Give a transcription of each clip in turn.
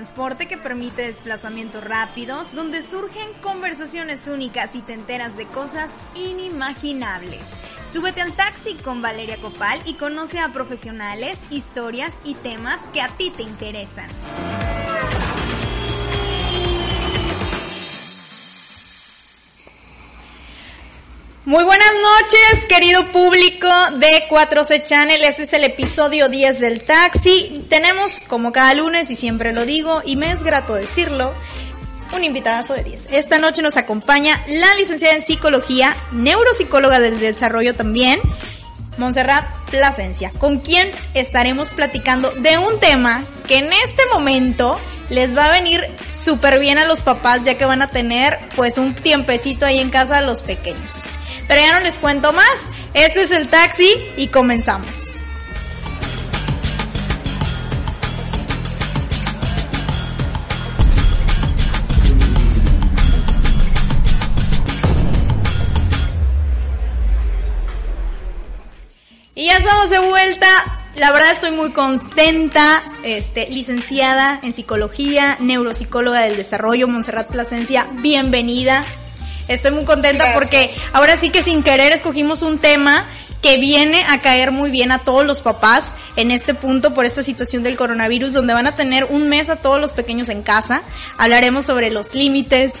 Transporte que permite desplazamientos rápidos, donde surgen conversaciones únicas y te enteras de cosas inimaginables. Súbete al taxi con Valeria Copal y conoce a profesionales, historias y temas que a ti te interesan. Muy buenas noches, querido público de 4C Channel. Este es el episodio 10 del taxi. Tenemos, como cada lunes, y siempre lo digo, y me es grato decirlo, un invitadazo de 10. Esta noche nos acompaña la licenciada en psicología, neuropsicóloga del desarrollo también, Montserrat Plasencia, con quien estaremos platicando de un tema que en este momento les va a venir súper bien a los papás, ya que van a tener pues un tiempecito ahí en casa a los pequeños. Pero ya no les cuento más. Este es el taxi y comenzamos. Y ya estamos de vuelta La verdad estoy muy contenta, este, licenciada en psicología, neuropsicóloga del desarrollo, Montserrat Plasencia, bienvenida. Estoy muy contenta porque ahora sí que sin querer escogimos un tema que viene a caer muy bien a todos los papás en este punto por esta situación del coronavirus, donde van a tener un mes a todos los pequeños en casa. Hablaremos sobre los límites,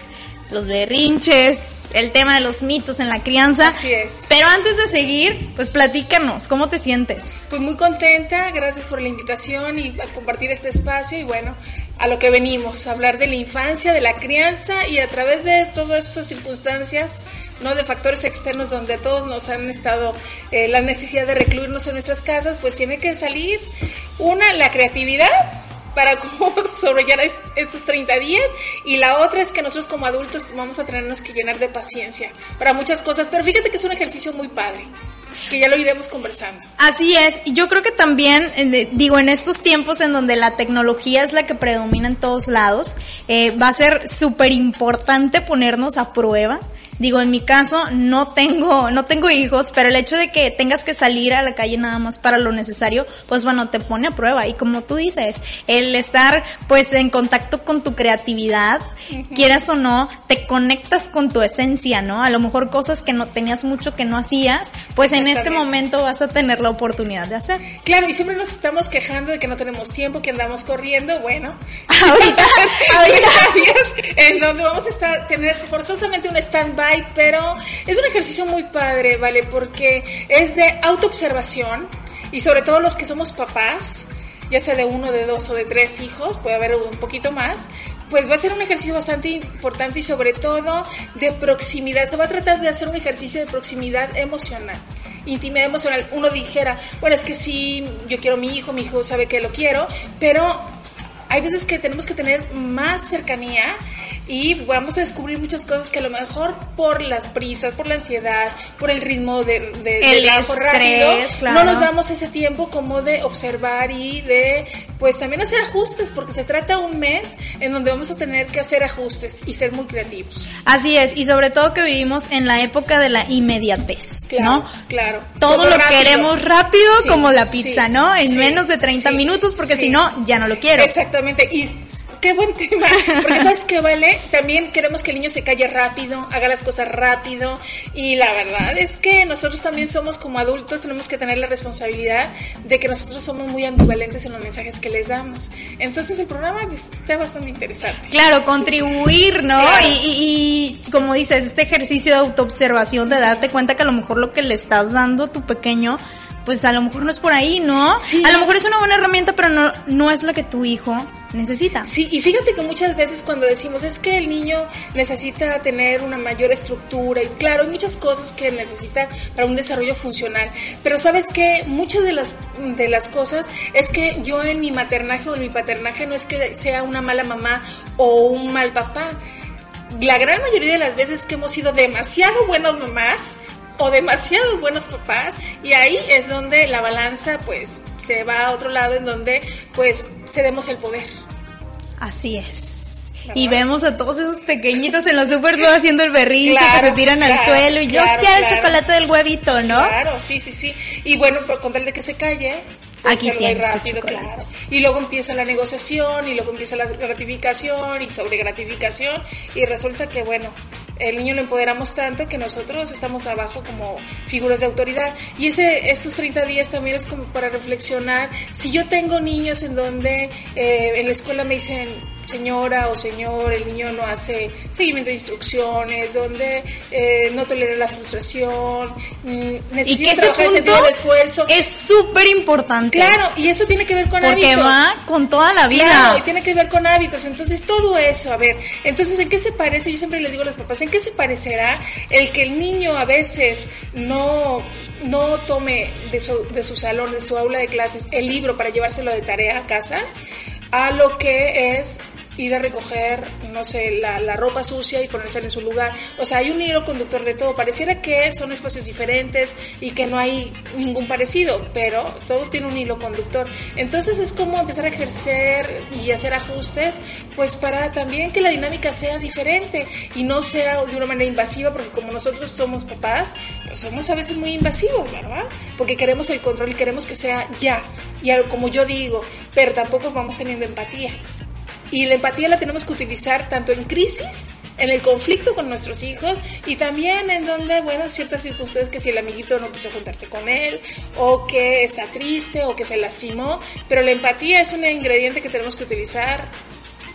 los berrinches, el tema de los mitos en la crianza. Así es. Pero antes de seguir, pues platícanos, ¿cómo te sientes? Pues muy contenta, gracias por la invitación y a compartir este espacio y bueno, a lo que venimos, a hablar de la infancia, de la crianza y a través de todas estas circunstancias, no de factores externos donde todos nos han estado eh, la necesidad de recluirnos en nuestras casas, pues tiene que salir una la creatividad para cómo sobrellevar estos 30 días. Y la otra es que nosotros como adultos vamos a tenernos que llenar de paciencia para muchas cosas, pero fíjate que es un ejercicio muy padre que ya lo iremos conversando. Así es, yo creo que también, eh, digo, en estos tiempos en donde la tecnología es la que predomina en todos lados, eh, va a ser súper importante ponernos a prueba Digo, en mi caso no tengo, no tengo hijos, pero el hecho de que tengas que salir a la calle nada más para lo necesario, pues bueno, te pone a prueba. Y como tú dices, el estar pues en contacto con tu creatividad, quieras o no, te conectas con tu esencia, ¿no? A lo mejor cosas que no tenías mucho que no hacías, pues en este momento vas a tener la oportunidad de hacer. Claro, y siempre nos estamos quejando de que no tenemos tiempo, que andamos corriendo, bueno. ahorita, ahorita. en donde vamos a estar, tener forzosamente un stand-by pero es un ejercicio muy padre, ¿vale? Porque es de autoobservación y sobre todo los que somos papás, ya sea de uno, de dos o de tres hijos, puede haber un poquito más, pues va a ser un ejercicio bastante importante y sobre todo de proximidad. Se va a tratar de hacer un ejercicio de proximidad emocional, intimidad emocional. Uno dijera, bueno, es que sí, yo quiero mi hijo, mi hijo sabe que lo quiero, pero hay veces que tenemos que tener más cercanía y vamos a descubrir muchas cosas que a lo mejor por las prisas, por la ansiedad, por el ritmo de, de, el rápido, no nos damos ese tiempo como de observar y de pues también hacer ajustes, porque se trata un mes en donde vamos a tener que hacer ajustes y ser muy creativos. Así es, y sobre todo que vivimos en la época de la inmediatez, claro, ¿no? Claro. Todo, lo queremos rápido como la pizza, ¿no? En menos de 30 minutos, porque si no, ya no lo quiero. Exactamente, y qué buen tema. Porque sabes que vale, también queremos que el niño se calle rápido, haga las cosas rápido. Y la verdad es que nosotros también somos como adultos, tenemos que tener la responsabilidad de que nosotros somos muy ambivalentes en los mensajes que les damos. Entonces el programa pues, está bastante interesante. Claro, contribuir, ¿no? Y, y, como dices, este ejercicio de autoobservación, de darte cuenta que a lo mejor lo que le estás dando a tu pequeño pues a lo mejor no es por ahí, ¿no? Sí. A lo mejor es una buena herramienta, pero no, no es lo que tu hijo necesita. Sí, y fíjate que muchas veces cuando decimos es que el niño necesita tener una mayor estructura, y claro, hay muchas cosas que necesita para un desarrollo funcional, pero sabes que muchas de las, de las cosas es que yo en mi maternaje o en mi paternaje no es que sea una mala mamá o un mal papá. La gran mayoría de las veces que hemos sido demasiado buenos mamás, o demasiado buenos papás y ahí es donde la balanza pues se va a otro lado en donde pues cedemos el poder. Así es. Y vemos a todos esos pequeñitos en los super haciendo el berrinche que se tiran al suelo y yo quiero el chocolate del huevito, ¿no? Claro, sí, sí, sí. Y bueno, por contar de que se calle, pues Aquí tienes rápido, claro. Y luego empieza la negociación y luego empieza la gratificación y sobre gratificación y resulta que bueno, el niño lo empoderamos tanto que nosotros estamos abajo como figuras de autoridad. Y ese, estos 30 días también es como para reflexionar. Si yo tengo niños en donde eh, en la escuela me dicen, señora o señor, el niño no hace seguimiento de instrucciones, donde eh, no tolera la frustración, mm, necesita y que ese punto de esfuerzo. Es súper importante. Claro, y eso tiene que ver con Porque hábitos. va con toda la vida. Claro, y tiene que ver con hábitos. Entonces, todo eso, a ver, entonces, ¿en qué se parece? Yo siempre le digo a los papás, ¿en qué se parecerá el que el niño a veces no no tome de su, de su salón, de su aula de clases, el libro para llevárselo de tarea a casa, a lo que es ir a recoger, no sé, la, la ropa sucia y ponérsela en su lugar. O sea, hay un hilo conductor de todo. Pareciera que son espacios diferentes y que no hay ningún parecido, pero todo tiene un hilo conductor. Entonces es como empezar a ejercer y hacer ajustes, pues para también que la dinámica sea diferente y no sea de una manera invasiva, porque como nosotros somos papás, pues somos a veces muy invasivos, ¿verdad? Porque queremos el control y queremos que sea ya y como yo digo, pero tampoco vamos teniendo empatía. Y la empatía la tenemos que utilizar tanto en crisis, en el conflicto con nuestros hijos y también en donde, bueno, ciertas circunstancias que si el amiguito no quiso juntarse con él o que está triste o que se lastimó, pero la empatía es un ingrediente que tenemos que utilizar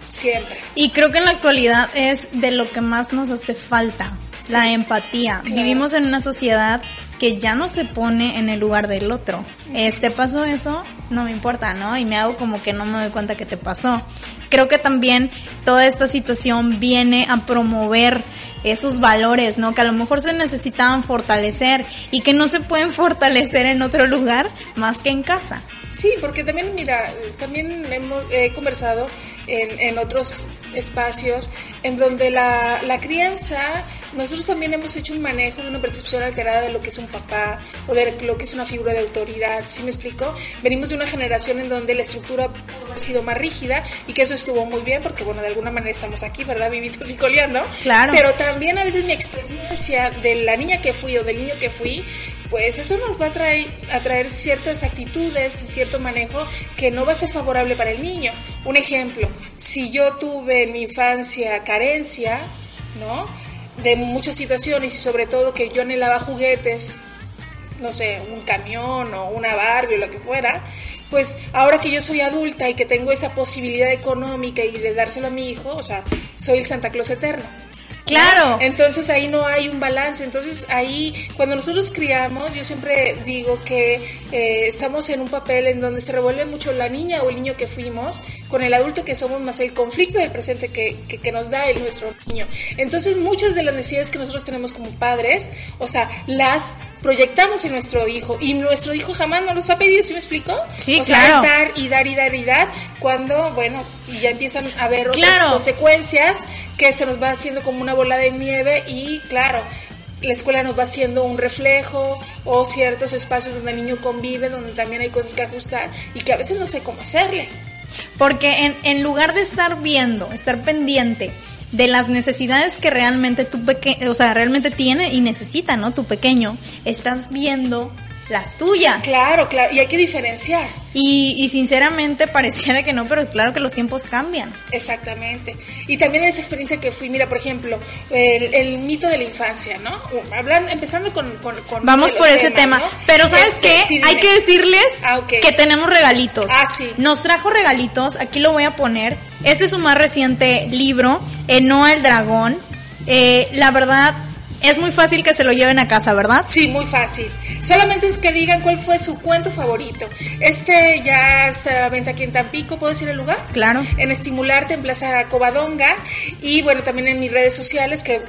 siempre. Y creo que en la actualidad es de lo que más nos hace falta, la empatía. Vivimos en una sociedad que ya no se pone en el lugar del otro. Este pasó eso, no me importa, ¿no? Y me hago como que no me doy cuenta que te pasó. Creo que también toda esta situación viene a promover esos valores, ¿no? Que a lo mejor se necesitaban fortalecer y que no se pueden fortalecer en otro lugar más que en casa. Sí, porque también, mira, también hemos he conversado en, otros espacios en donde la crianza nosotros también hemos hecho un manejo de una percepción alterada de lo que es un papá o de lo que es una figura de autoridad. ¿Sí me explico? Venimos de una generación en donde la estructura ha sido más rígida y que eso estuvo muy bien porque, bueno, de alguna manera estamos aquí, ¿verdad? Vivitos y coleando. Claro. Pero también a veces mi experiencia de la niña que fui o del niño que fui, pues eso nos va a traer, a traer ciertas actitudes y cierto manejo que no va a ser favorable para el niño. Un ejemplo, si yo tuve en mi infancia carencia, ¿no? De muchas situaciones y sobre todo que yo anhelaba juguetes, no sé, un camión o una Barbie o lo que fuera, pues ahora que yo soy adulta y que tengo esa posibilidad económica y de dárselo a mi hijo, o sea, soy el Santa Claus eterno. Claro. Entonces ahí no hay un balance. Entonces ahí, cuando nosotros criamos, yo siempre digo que eh, estamos en un papel en donde se revuelve mucho la niña o el niño que fuimos con el adulto que somos más el conflicto del presente que, que, que nos da el nuestro niño. Entonces muchas de las necesidades que nosotros tenemos como padres, o sea, las proyectamos en nuestro hijo y nuestro hijo jamás nos los ha pedido, ¿sí me explico? Sí, o claro. Sea, dar y dar y dar y dar cuando, bueno, y ya empiezan a haber otras consecuencias que se nos va haciendo como una bola de nieve y claro, la escuela nos va haciendo un reflejo o ciertos espacios donde el niño convive, donde también hay cosas que ajustar y que a veces no sé cómo hacerle. Porque en, en lugar de estar viendo, estar pendiente de las necesidades que realmente tu pequeño, o sea, realmente tiene y necesita, ¿no? Tu pequeño, estás viendo las tuyas. Claro, claro, y hay que diferenciar. Y, y, sinceramente pareciera que no, pero claro que los tiempos cambian. Exactamente. Y también esa experiencia que fui, mira, por ejemplo, el, el mito de la infancia, ¿no? Hablando, empezando con... con, con Vamos por ese tema. ¿no? Pero ¿sabes este, qué? Sí, Hay que decirles ah, okay. que tenemos regalitos. Ah, sí. Nos trajo regalitos, aquí lo voy a poner. Este es su más reciente libro, Enoa el Dragón. Eh, la verdad, es muy fácil que se lo lleven a casa, ¿verdad? Sí, muy fácil. Solamente es que digan cuál fue su cuento favorito. Este ya está a la venta aquí en Tampico, ¿puedo decir el lugar? Claro. En Estimularte, en Plaza Covadonga. Y bueno, también en mis redes sociales que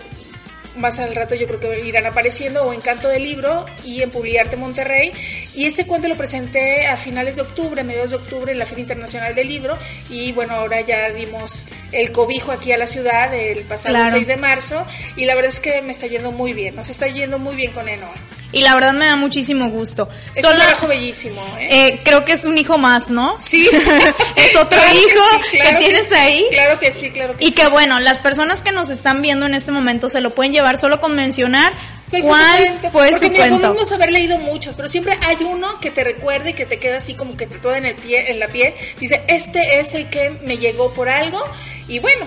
más al rato yo creo que irán apareciendo, o Encanto del Libro y en Publiarte Monterrey. Y ese cuento lo presenté a finales de octubre, mediados de octubre, en la Feria Internacional del Libro. Y bueno, ahora ya dimos el cobijo aquí a la ciudad el pasado Claro. 6 de marzo. Y la verdad es que me está yendo muy bien, nos está yendo muy bien con Enoa. Y la verdad me da muchísimo gusto. Es Solo- un trabajo bellísimo, ¿eh? eh, creo que es un hijo más, ¿no? Sí. es otro Claro que hijo sí, claro que tienes sí. ahí. Claro que sí, claro que Y sí. que bueno, las personas que nos están viendo en este momento se lo pueden llevar solo con mencionar ¿Cuál fue Porque su cuento. podemos haber leído muchos, pero siempre hay uno que te recuerde y que te queda así como que te toda en el pie, en la piel. Dice, este es el que me llegó por algo. Y bueno,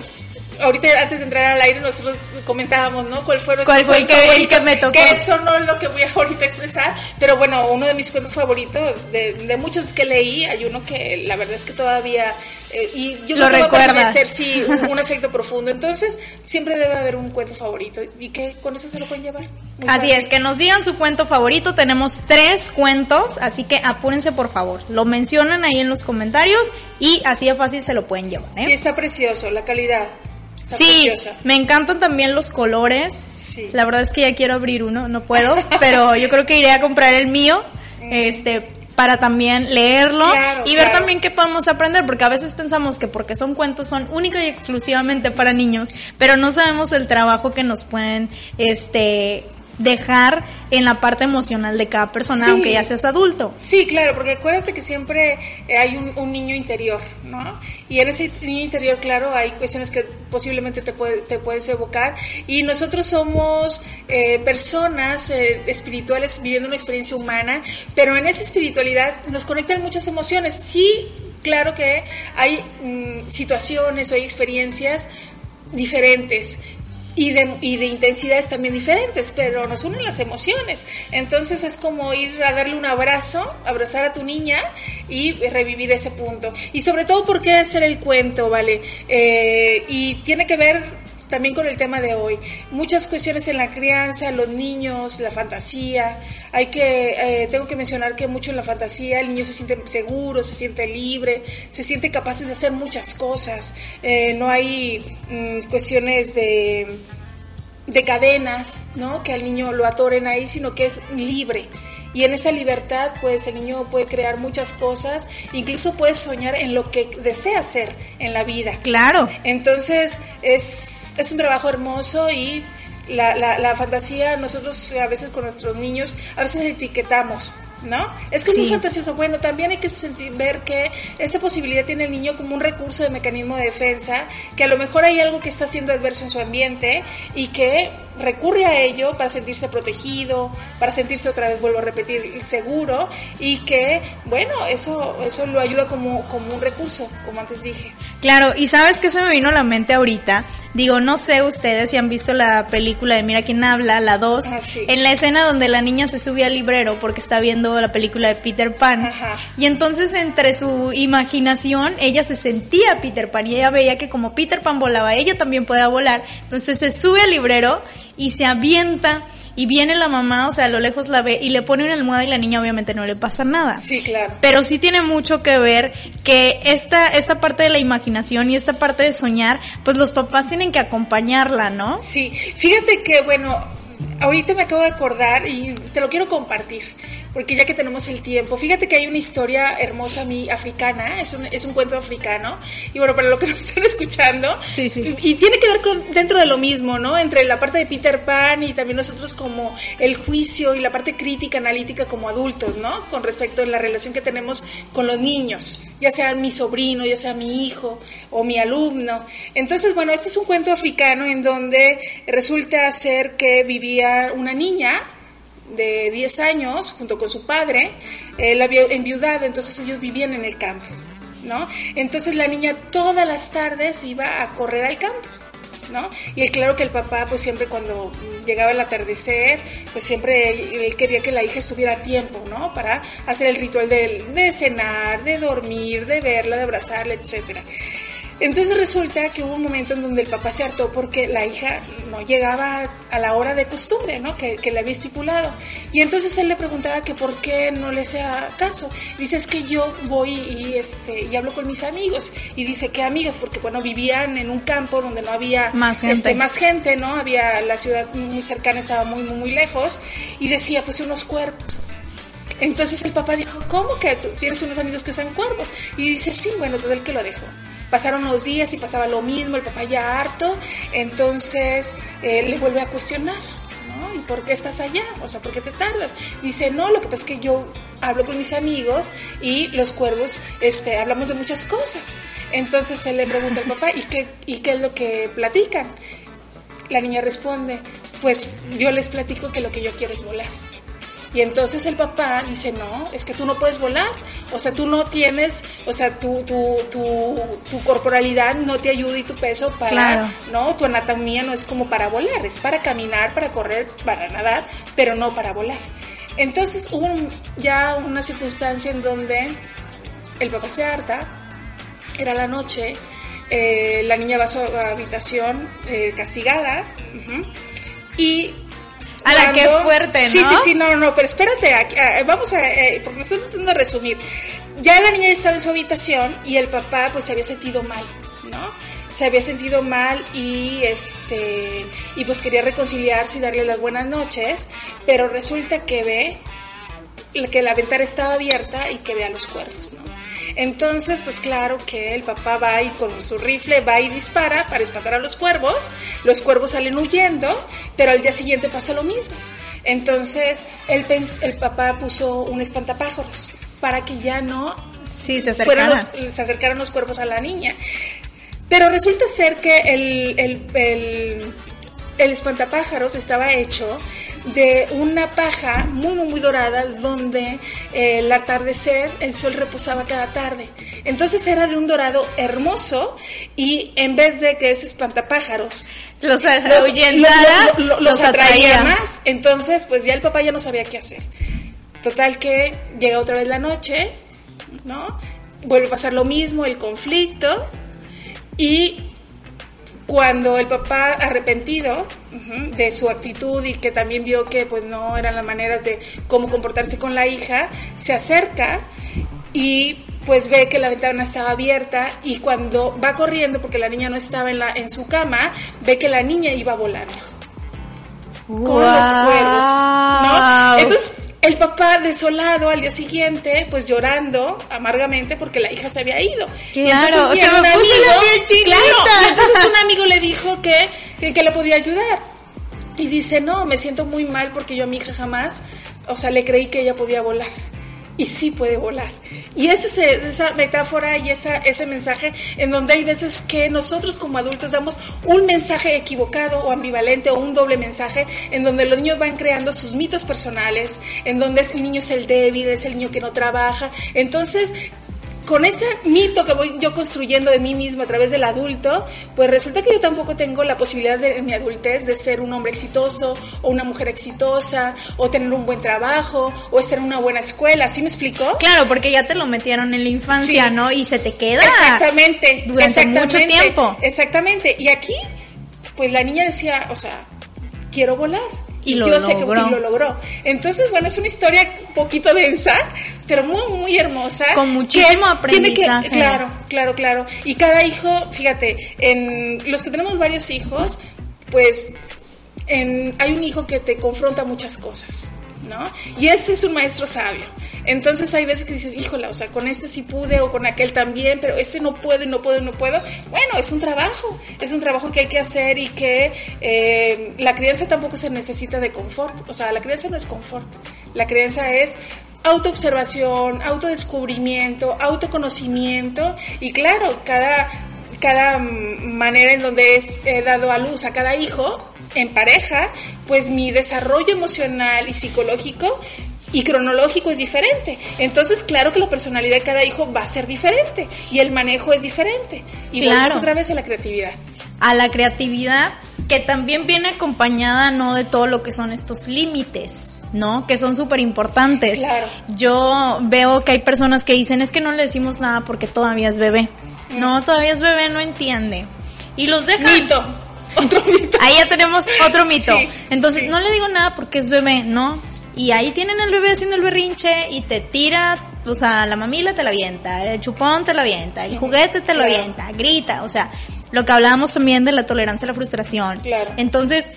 ahorita antes de entrar al aire nosotros comentábamos, ¿no? ¿Cuál fue, ¿Cuál fue el que- el que me tocó? Que esto no es lo que voy a ahorita expresar, pero bueno, uno de mis cuentos favoritos, de, de muchos que leí, hay uno que la verdad es que todavía, eh, y yo Lo creo que va a permanecer, sí, un, un efecto profundo. Entonces, siempre debe haber un cuento favorito y que con eso se lo pueden llevar. Muy Así fácil. es, que nos digan su cuento favorito. Tenemos tres cuentos, así que apúrense por favor. Lo mencionan ahí en los comentarios y así de fácil se lo pueden llevar. ¿eh? Y está precioso, la calidad. Está Sí, preciosa. me encantan también los colores. Sí. La verdad es que ya quiero abrir uno, no puedo, pero yo creo que iré a comprar el mío, este, para también leerlo Mm. Claro, y ver claro. también qué podemos aprender, porque a veces pensamos que porque son cuentos son única y exclusivamente para niños, pero no sabemos el trabajo que nos pueden, este, dejar en la parte emocional de cada persona, aunque ya seas adulto. Sí, claro, porque acuérdate que siempre eh, hay un, niño interior, ¿no? Y en ese niño interior, claro, hay cuestiones que posiblemente te, te puedes evocar. Y nosotros somos eh, personas eh, espirituales viviendo una experiencia humana, pero en esa espiritualidad nos conectan muchas emociones. Sí, claro que hay mm, situaciones o hay experiencias diferentes, y de, y de intensidades también diferentes, pero nos unen las emociones. Entonces es como ir a darle un abrazo, abrazar a tu niña y revivir ese punto. Y sobre todo, ¿por qué hacer el cuento, vale? Eh, y tiene que ver también con el tema de hoy. Muchas cuestiones en la crianza, los niños, la fantasía. Hay que, eh, tengo que mencionar que mucho en la fantasía el niño se siente seguro, se siente libre, se siente capaz de hacer muchas cosas. Eh, no hay mm, cuestiones de, de cadenas, ¿no? Que al niño lo atoren ahí, sino que es libre y en esa libertad pues el niño puede crear muchas cosas, incluso puede soñar en lo que desea hacer en la vida. Claro. Entonces es, es un trabajo hermoso y la, la, la fantasía nosotros a veces con nuestros niños a veces etiquetamos ¿no? Es que es muy fantasioso. Bueno, también hay que sentir, ver que esa posibilidad tiene el niño como un recurso de mecanismo de defensa, que a lo mejor hay algo que está siendo adverso en su ambiente y que recurre a ello para sentirse protegido, para sentirse otra vez, vuelvo a repetir, seguro y que, bueno, eso, eso lo ayuda como, como un recurso, como antes dije. Claro, y sabes que se me vino a la mente ahorita, digo, no sé ustedes si han visto la película de Mira quién habla, la 2, ah, en la escena donde la niña se sube al librero porque está viendo la película de Peter Pan, y entonces entre su imaginación ella se sentía Peter Pan y ella veía que como Peter Pan volaba, ella también podía volar, entonces se sube al librero y se avienta y viene la mamá, o sea, a lo lejos la ve y le pone una almohada y la niña obviamente no le pasa nada. Sí, claro. Pero sí tiene mucho que ver que esta, esta parte de la imaginación y esta parte de soñar, pues los papás tienen que acompañarla, ¿no? Sí, fíjate que, bueno, ahorita me acabo de acordar y te lo quiero compartir porque ya que tenemos el tiempo, fíjate que hay una historia hermosa mi africana, es un, es un cuento africano, y bueno, para lo que nos están escuchando, sí, sí. Y, tiene que ver con dentro de lo mismo, ¿no? Entre la parte de Peter Pan y también nosotros como el juicio y la parte crítica, analítica como adultos, ¿no? Con respecto a la relación que tenemos con los niños, ya sea mi sobrino, ya sea mi hijo o mi alumno. Entonces, bueno, este es un cuento africano en donde resulta ser que vivía una niña, de 10 años, junto con su padre, él había enviudado, entonces ellos vivían en el campo, ¿no? Entonces la niña todas las tardes iba a correr al campo. ¿No? Y claro que el papá, pues siempre cuando llegaba el atardecer, pues siempre él quería que la hija estuviera a tiempo, ¿no? Para hacer el ritual de, de cenar, de dormir, de verla, de abrazarla, etcétera. Entonces resulta que hubo un momento en donde el papá se hartó porque la hija no llegaba a la hora de costumbre, ¿no? Que, le había estipulado. Y entonces él le preguntaba que por qué no le hacía caso. Dice, es que yo voy y, este, y hablo con mis amigos. Y dice, ¿qué amigos? Porque, bueno, vivían en un campo donde no había más gente, este, más gente ¿no? Había la ciudad muy cercana, estaba muy, muy, muy lejos. Y decía, pues unos cuerpos. Entonces el papá dijo, ¿cómo que tú tienes unos amigos que sean cuervos? Y dice, sí, bueno, todo el que lo dejó. Pasaron los días y pasaba lo mismo, el papá ya harto, entonces él le vuelve a cuestionar. ¿no? ¿Y por qué estás allá? O sea, ¿por qué te tardas? Dice, no, lo que pasa es que yo hablo con mis amigos y los cuervos, este, hablamos de muchas cosas. Entonces él le pregunta al papá, ¿y qué, ¿y qué es lo que platican? La niña responde, pues yo les platico que lo que yo quiero es volar. Y entonces el papá dice, no, es que tú no puedes volar. O sea, tú no tienes, o sea, tu, tu, tu, tu corporalidad no te ayuda y tu peso para, ¿no? Tu anatomía no es como para volar, es para caminar, para correr, para nadar, pero no para volar. Entonces hubo ya una circunstancia en donde el papá se harta, era la noche, eh, la niña va a su habitación eh, castigada y a la que fuerte, ¿no? Sí, sí, sí, no, no, pero espérate, vamos a, eh, porque estoy intentando resumir. Ya la niña estaba en su habitación y el papá pues se había sentido mal, ¿no? Se había sentido mal y este y pues quería reconciliarse y darle las buenas noches, pero resulta que ve que la ventana estaba abierta y que ve a los cuervos, ¿no? Entonces, pues claro que el papá va y con su rifle va y dispara para espantar a los cuervos, los cuervos salen huyendo, pero al día siguiente pasa lo mismo. Entonces, el, el papá puso un espantapájaros para que ya no sí, se, acercaran. Los, se acercaran los cuerpos a la niña. Pero resulta ser que el, el, el, el espantapájaros estaba hecho de una paja muy, muy, muy dorada donde eh, el atardecer, el sol reposaba cada tarde. Entonces era de un dorado hermoso y en vez de que ese espantapájaros los, los, los, atraía más, entonces pues ya el papá ya no sabía qué hacer. Total que llega otra vez la noche, ¿no? Vuelve a pasar lo mismo, el conflicto y cuando el papá arrepentido de su actitud y que también vio que pues no eran las maneras de cómo comportarse con la hija, se acerca y pues ve que la ventana estaba abierta y cuando va corriendo porque la niña no estaba en la en su cama, ve que la niña iba volando. Con los cuervos, ¿no? Entonces el papá desolado al día siguiente, pues llorando amargamente porque la hija se había ido. Claro, entonces, un amigo, claro, entonces un amigo le dijo que, que, que le podía ayudar. Y dice, no, me siento muy mal porque yo a mi hija jamás, o sea, le creí que ella podía volar y sí puede volar. Y esa, esa metáfora y esa, ese mensaje en donde hay veces que nosotros como adultos damos un mensaje equivocado o ambivalente o un doble mensaje en donde los niños van creando sus mitos personales, en donde el niño es el débil, es el niño que no trabaja. Entonces, con ese mito que voy yo construyendo de mí mismo a través del adulto, pues resulta que yo tampoco tengo la posibilidad de, en mi adultez de ser un hombre exitoso o una mujer exitosa o tener un buen trabajo o estar en una buena escuela, ¿sí me explicó? Claro, porque ya te lo metieron en la infancia, ¿no? Y se te queda exactamente, durante mucho tiempo. Exactamente. Y aquí, pues la niña decía, o sea, quiero volar y lo, logró. lo logró. Entonces, bueno, es una historia un poquito densa, pero muy, muy hermosa. Con muchísimo aprendizaje. claro, claro, claro. Y cada hijo, fíjate, en los que tenemos varios hijos, pues en, hay un hijo que te confronta muchas cosas, ¿no? Y ese es un maestro sabio. Entonces hay veces que dices, híjola, o sea, con este sí pude o con aquel también, pero este no puedo y no puedo y no puedo. Bueno, es un trabajo, es un trabajo que hay que hacer y que eh, la crianza tampoco se necesita de confort. O sea, la crianza no es confort. La crianza es autoobservación, autodescubrimiento, autoconocimiento y claro, cada, cada manera en donde he dado a luz a cada hijo en pareja, pues mi desarrollo emocional y psicológico y cronológico es diferente. Entonces, claro que la personalidad de cada hijo va a ser diferente y el manejo es diferente. Y claro. otra vez a la creatividad. A la creatividad que también viene acompañada no de todo lo que son estos límites. ¿no? Que son súper importantes. Claro. Yo veo que hay personas que dicen, es que no le decimos nada porque todavía es bebé. Mm. No, todavía es bebé, no entiende. Y los dejan. Mito. Otro mito. Ahí ya tenemos otro mito. Entonces, no le digo nada porque es bebé, ¿no? Y ahí tienen al bebé haciendo el berrinche y te tira, o sea, la mamila te la avienta, el chupón te la avienta, el juguete te lo avienta, grita, o sea, lo que hablábamos también de la tolerancia a la frustración. Claro. Entonces,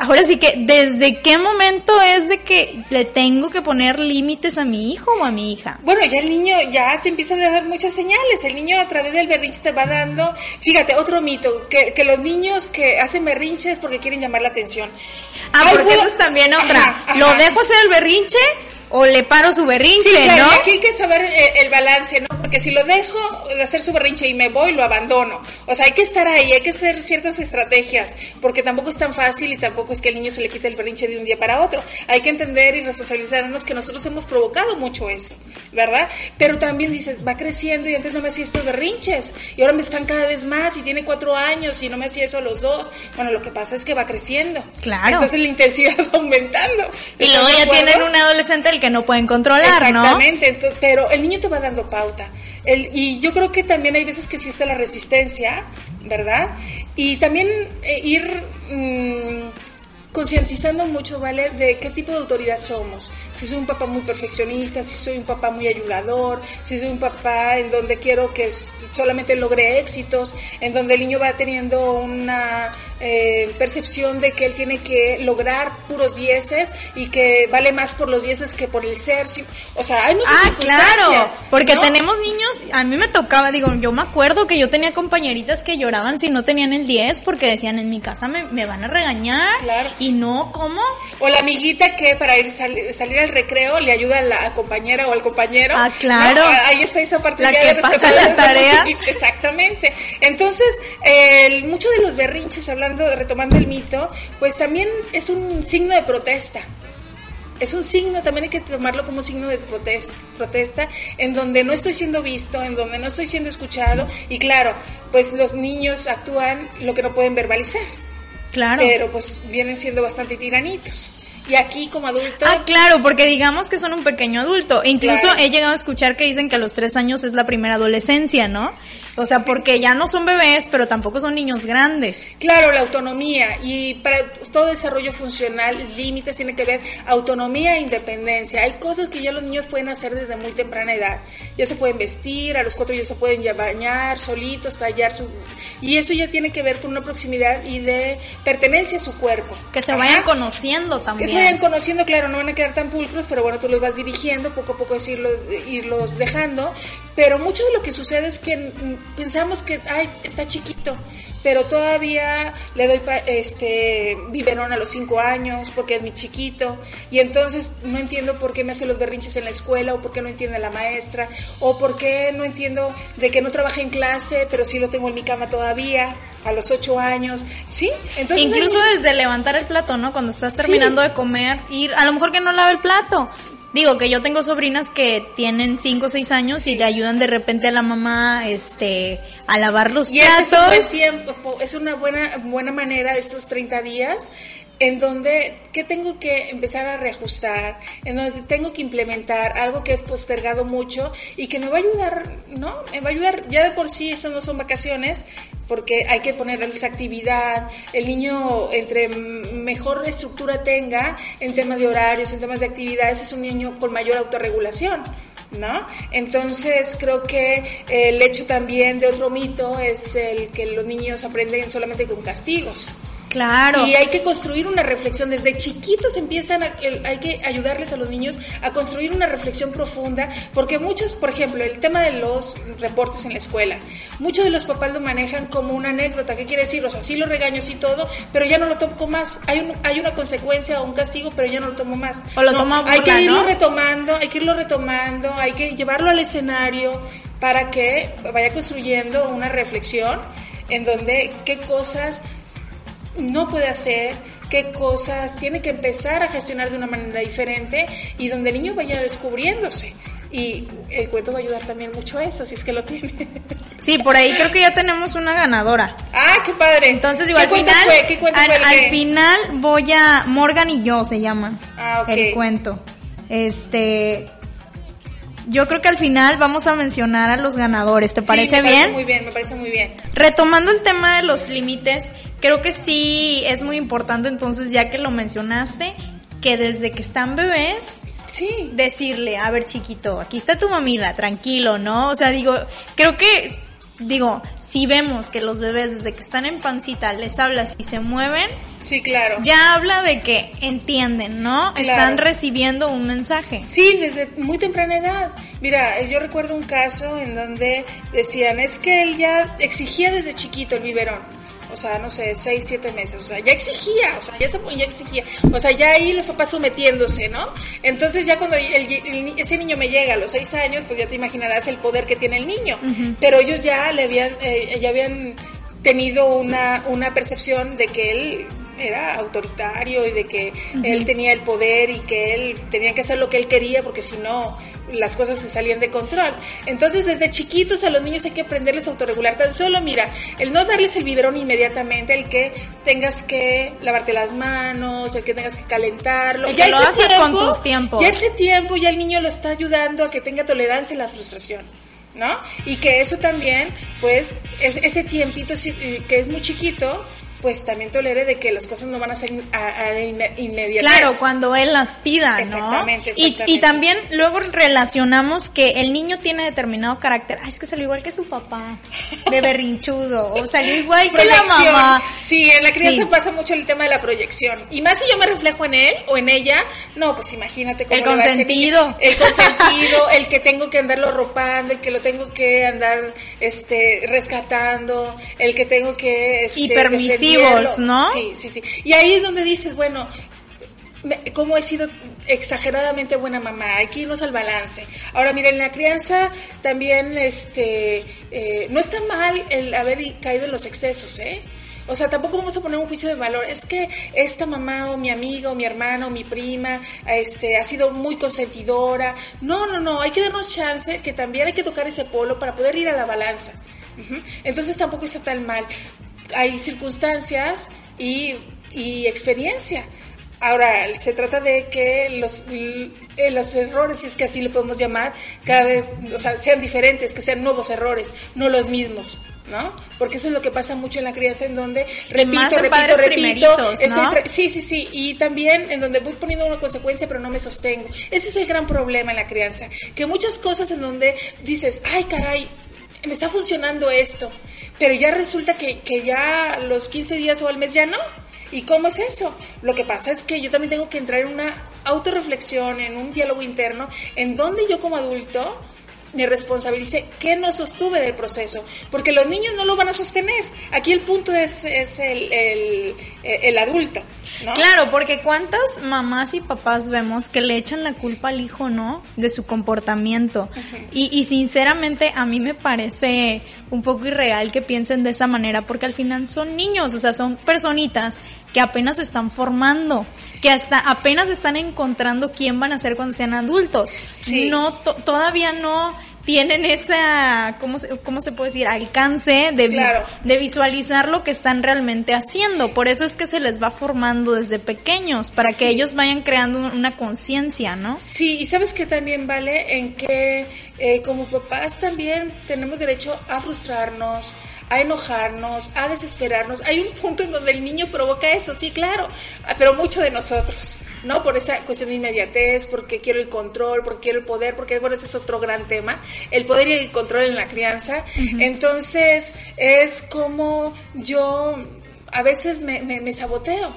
ahora sí que, ¿desde qué momento es de que le tengo que poner límites a mi hijo o a mi hija? Bueno, ya el niño ya te empieza a dar muchas señales. El niño a través del berrinche te va dando. Fíjate, otro mito, que, que los niños que hacen berrinches porque quieren llamar la atención. Ah, porque eso es también otra. Lo dejo hacer el berrinche o le paro su berrinche, sí, ¿no? aquí hay que saber eh, el, balance, ¿no? Porque si lo dejo de hacer su berrinche y me voy, lo abandono. O sea, hay que estar ahí, hay que hacer ciertas estrategias, porque tampoco es tan fácil y tampoco es que al niño se le quite el berrinche de un día para otro. Hay que entender y responsabilizarnos que nosotros hemos provocado mucho eso, ¿verdad? Pero también dices, va creciendo y antes no me hacía estos berrinches y ahora me están cada vez más y tiene cuatro años y no me hacía eso a los dos. Bueno, lo que pasa es que va creciendo. Claro. Entonces la intensidad va aumentando. Y luego ya tienen un adolescente que no pueden controlar, Exactamente, pero el niño te va dando pauta. El, y yo creo que también hay veces que existe la resistencia, ¿verdad? Y también eh, ir mm, concientizando mucho, ¿vale? De qué tipo de autoridad somos. Si soy un papá muy perfeccionista, si soy un papá muy ayudador, si soy un papá en donde quiero que solamente logre éxitos, en donde el niño va teniendo una... Eh, percepción de que él tiene que lograr puros dieces y que vale más por los dieces que por el ser. O sea, hay muchas Ah, claro, porque tenemos niños, a mí me tocaba, digo, yo me acuerdo que yo tenía compañeritas que lloraban si no tenían el 10 porque decían, en mi casa me, me van a regañar. Claro. Y no, ¿cómo? O la amiguita que para ir salir, salir al recreo le ayuda a la compañera o al compañero. Ah, claro. ¿no? Ahí está esa parte La que de pasa la tarea. Exactamente. Entonces, el, muchos de los berrinches, hablando, retomando el mito, pues también es un signo de protesta. Es un signo, también hay que tomarlo como signo de protesta, protesta, en donde no estoy siendo visto, en donde no estoy siendo escuchado, y claro, pues los niños actúan lo que no pueden verbalizar, Claro. pero pues vienen siendo bastante tiranitos. Y aquí como adulto, Ah, claro, porque digamos que son un pequeño adulto. Incluso Claro. he llegado a escuchar que dicen que a los tres años es la primera adolescencia, ¿no? O sea, porque ya no son bebés, pero tampoco son niños grandes. Claro, la autonomía y para todo desarrollo funcional, límites tiene que ver autonomía e independencia. Hay cosas que ya los niños pueden hacer desde muy temprana edad. Ya se pueden vestir, a los cuatro ya se pueden ya bañar solitos, tallar su... Y eso ya tiene que ver con una proximidad y de pertenencia a su cuerpo. Que se Ajá. vayan conociendo Que también. se vayan conociendo, claro, no van a quedar tan pulcros, pero bueno, tú los vas dirigiendo, poco a poco es irlos, irlos dejando. Pero mucho de lo que sucede es que pensamos que, ay, está chiquito, pero todavía le doy este biberón a los cinco años porque es mi chiquito y entonces no entiendo por qué me hace los berrinches en la escuela o por qué no entiende la maestra o por qué no entiendo de que no trabaja en clase pero sí lo tengo en mi cama todavía a los ocho años, ¿sí? Entonces Incluso desde levantar el plato, ¿no? Cuando estás Sí. terminando de comer, ir, a lo mejor que no lave el plato. Digo que yo tengo sobrinas que tienen 5 o 6 años y le ayudan de repente a la mamá este a lavar los Y este es platos. una buena, buena manera de estos 30 días en donde que tengo que empezar a reajustar, en donde tengo que implementar algo que he postergado mucho y que me va a ayudar, ¿no? Me va a ayudar, ya de por sí esto no son vacaciones, porque hay que ponerles actividad, el niño entre mejor estructura tenga en temas de horarios, en temas de actividades, es un niño con mayor autorregulación. ¿no? Entonces creo que el hecho también de otro mito es el que los niños aprenden solamente con castigos. Claro. Y hay que construir una reflexión. Desde chiquitos empiezan a, hay que ayudarles a los niños a construir una reflexión profunda, porque muchos, por ejemplo, el tema de los reportes en la escuela, muchos de los papás lo manejan como una anécdota. ¿Qué quiere decir? O sea, sí lo regaño, sí todo, pero ya no lo tomo más. Hay, un- hay una consecuencia o un castigo, pero ya no lo tomo más. O lo No, toma Hay que irlo ¿no? retomando, hay que irlo retomando, hay que llevarlo al escenario para que vaya construyendo una reflexión en donde qué cosas no puede hacer, qué cosas tiene que empezar a gestionar de una manera diferente y donde el niño vaya descubriéndose. Y el cuento va a ayudar también mucho a eso, si es que lo tiene. Sí, por ahí creo que ya tenemos una ganadora. ¡Ah, qué padre! Entonces digo, ¿Qué al final, fue? ¿Qué cuento al, fue al que- final voy a Morgan y yo se llama Ah, ok. el cuento. Este, yo creo que al final vamos a mencionar a los ganadores. ¿Te Sí, parece me bien? Parece muy bien, me parece muy bien. Retomando el tema de los límites, creo que sí es muy importante entonces, ya que lo mencionaste, que desde que están bebés, Sí. decirle, a ver chiquito, aquí está tu mamila, tranquilo, ¿no? O sea, digo, creo que, digo, si vemos que los bebés desde que están en pancita les hablas y se mueven, Sí, claro. ya habla de que entienden, ¿no? Claro. Están recibiendo un mensaje. Sí, desde muy temprana edad. Mira, yo recuerdo un caso en donde decían, es que él ya exigía desde chiquito el biberón. O sea, no sé, seis, siete meses. O sea, ya exigía, o sea, ya, se, ya exigía. O sea, ya ahí los papás sometiéndose, ¿no? Entonces ya cuando el- el- ese niño me llega a los seis años, pues ya te imaginarás el poder que tiene el niño. Pero ellos ya le habían, eh, ya habían tenido una, una percepción de que él era autoritario y de que él tenía el poder y que él tenía que hacer lo que él quería porque si no las cosas se salían de control. Entonces, desde chiquitos a los niños hay que aprenderles a autorregular. Tan solo, mira, el no darles el biberón inmediatamente, el que tengas que lavarte las manos, el que tengas que calentarlo. El que lo ese hagas con tus tiempos. Ya ese tiempo ya el niño lo está ayudando a que tenga tolerancia a la frustración. ¿No? Y que eso también, pues, es, ese tiempito eh, que es muy chiquito, pues también tolere de que las cosas no van a ser a, a inmediatas. Claro, cuando él las pida, ¿no? Exactamente, Y, y también luego relacionamos que el niño tiene determinado carácter. Ay, es que salió igual que su papá, de berrinchudo, o salió igual que la mamá. Sí, en la crianza pasa mucho el tema de la proyección. Y más si yo me reflejo en él o en ella, no, pues imagínate cómo El consentido. El consentido, el que tengo que andarlo ropando, el que lo tengo que andar este rescatando, el que tengo que este, y ¿no? Sí, sí, sí. Y ahí es donde dices, bueno, cómo he sido exageradamente buena mamá, hay que irnos al balance. Ahora, miren, en la crianza también este, eh, no está mal el haber caído en los excesos, ¿eh? O sea, tampoco vamos a poner un juicio de valor. Es que esta mamá o mi amiga o mi hermana o mi prima este, ha sido muy consentidora. No, no, no, hay que darnos chance que también hay que tocar ese polo para poder ir a la balanza. Entonces tampoco está tan mal. Hay circunstancias y, y experiencia. Ahora, se trata de que los, eh, los errores, si es que así le podemos llamar, cada vez, o sea, sean diferentes, que sean nuevos errores, no los mismos, ¿no? Porque eso es lo que pasa mucho en la crianza, en donde, repito, repito, repito, sí, sí, sí, y también en donde voy poniendo una consecuencia, pero no me sostengo. Ese es el gran problema en la crianza, que muchas cosas en donde dices, ay, caray, me está funcionando esto, pero ya resulta que, que ya los 15 días o al mes ya no ¿Y cómo es eso? Lo que pasa es que yo también tengo que entrar en una autorreflexión, en un diálogo interno, en donde yo como adulto me responsabilice qué no sostuve del proceso, porque los niños no lo van a sostener. Aquí el punto es, es el, el, el adulto. ¿no? Claro, porque cuántas mamás y papás vemos que le echan la culpa al hijo, ¿no? De su comportamiento. y, y sinceramente a mí me parece un poco irreal que piensen de esa manera, porque al final son niños, o sea, son personitas que apenas se están formando, que hasta apenas están encontrando quién van a ser cuando sean adultos. No, todavía no tienen esa, ¿cómo se, cómo se puede decir? Alcance de, de visualizar lo que están realmente haciendo. Por eso es que se les va formando desde pequeños, para que ellos vayan creando una conciencia, ¿no? Sí, y sabes que también vale en que eh, como papás también tenemos derecho a frustrarnos, a enojarnos, a desesperarnos. Hay un punto en donde el niño provoca eso, sí, claro, pero mucho de nosotros, ¿no? Por esa cuestión de inmediatez, porque quiero el control, porque quiero el poder, porque bueno, ese es otro gran tema, el poder y el control en la crianza. Entonces, es como yo a veces me, me, me saboteo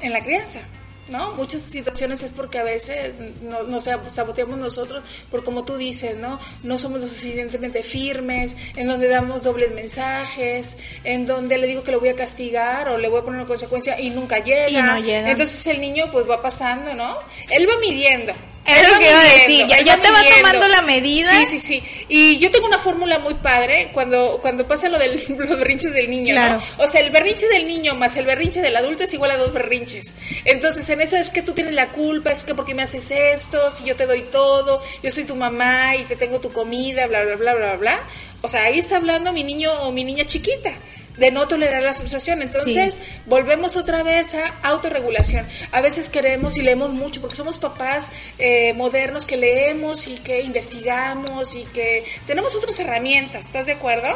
en la crianza. ¿No? Muchas situaciones es porque a veces nos no saboteamos nosotros por como tú dices, ¿no? No somos lo suficientemente firmes, en donde damos dobles mensajes, en donde le digo que lo voy a castigar o le voy a poner una consecuencia y nunca llega. Y no llega. Entonces el niño pues va pasando, ¿no? Él va midiendo. Es lo que iba a decir, ya, te va tomando la medida. Sí, sí, sí. Y yo tengo una fórmula muy padre cuando, cuando pasa lo de los berrinches del niño, ¿no? O sea, el berrinche del niño más el berrinche del adulto es igual a dos berrinches. Entonces, en eso es que tú tienes la culpa, es que porque me haces esto, si yo te doy todo, yo soy tu mamá y te tengo tu comida, bla, bla, bla, bla, bla. O sea, ahí está hablando mi niño o mi niña chiquita de no tolerar la frustración. Entonces, volvemos otra vez a autorregulación. A veces queremos y leemos mucho porque somos papás eh, modernos que leemos y que investigamos y que tenemos otras herramientas, ¿estás de acuerdo?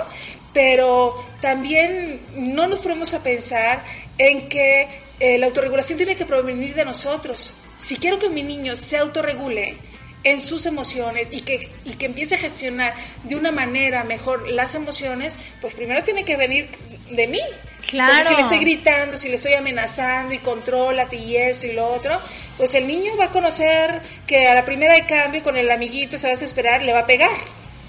Pero también no nos ponemos a pensar en que eh, la autorregulación tiene que provenir de nosotros. Si quiero que mi niño se autorregule, en sus emociones y que, y que empiece a gestionar de una manera mejor las emociones, pues primero tiene que venir de mí. Claro. Porque si le estoy gritando, si le estoy amenazando y contrólate y eso y lo otro, pues el niño va a conocer que a la primera de cambio con el amiguito se va a desesperar, le va a pegar.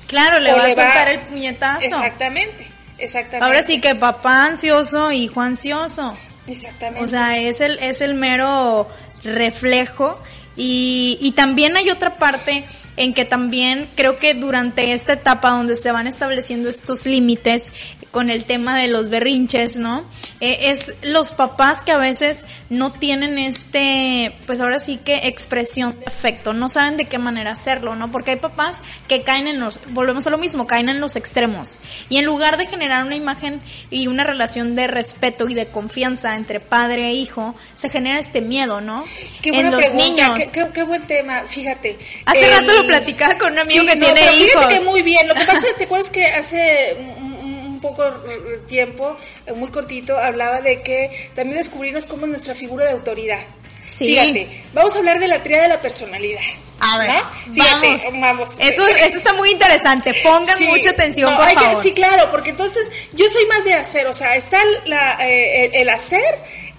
Claro, le va a soltar el puñetazo. Exactamente, exactamente. Ahora sí que papá ansioso, hijo ansioso. Exactamente. O sea, es el, es el mero reflejo y, y también hay otra parte en que también creo que durante esta etapa donde se van estableciendo estos límites con el tema de los berrinches, ¿no? Eh, es los papás que a veces no tienen este, pues ahora sí que expresión de afecto, no saben de qué manera hacerlo, ¿no? Porque hay papás que caen en los, volvemos a lo mismo, caen en los extremos. Y en lugar de generar una imagen y una relación de respeto y de confianza entre padre e hijo, se genera este miedo, ¿no? Qué buena en los niños. Qué, buen tema, fíjate. Hace rato lo platicaba con un amigo que tiene hijos. muy bien. Lo que pasa que te acuerdas que hace poco eh, tiempo, eh, muy cortito, hablaba de que también descubrirnos cómo es nuestra figura de autoridad. Sí. Fíjate, vamos a hablar de la tríada de la personalidad. A ver, ¿no? Fíjate, vamos. vamos. Esto, esto está muy interesante. Pongan Sí. mucha atención, No, por hay que- favor. sí, claro, porque entonces yo soy más de hacer, o sea, está la, eh, el, el hacer,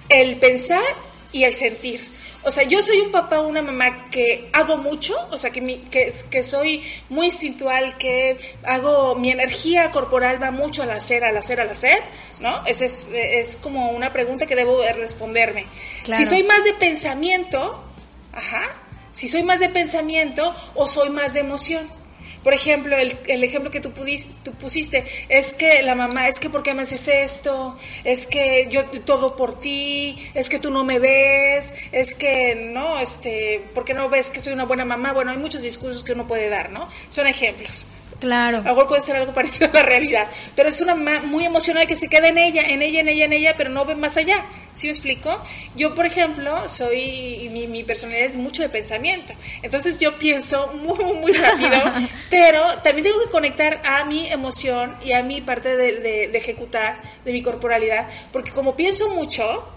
el pensar y el sentir. O sea, yo soy un papá o una mamá que hago mucho, o sea, que, mi, que, que soy muy instintual, que hago, mi energía corporal va mucho al hacer, al hacer, al hacer, ¿no? Esa es, es como una pregunta que debo de responderme. Claro. Si soy más de pensamiento, ajá, si soy más de pensamiento o soy más de emoción. Por ejemplo, el, el ejemplo que tú, pudiste, pusiste es que la mamá, es que ¿por qué me haces esto? Es que yo todo por ti, es que tú no me ves, es que no, este, ¿por qué no ves que soy una buena mamá? Bueno, hay muchos discursos que uno puede dar, ¿no? Son ejemplos. Claro. A lo mejor puede ser algo parecido a la realidad, pero es una muy emocional que se queda en ella, en ella, en ella, en ella, pero no ve más allá. ¿Sí me explico? Yo, por ejemplo, soy, mi, mi personalidad es mucho de pensamiento, entonces yo pienso muy, muy rápido, pero también tengo que conectar a mi emoción y a mi parte de, de- de ejecutar, de mi corporalidad, porque como pienso mucho,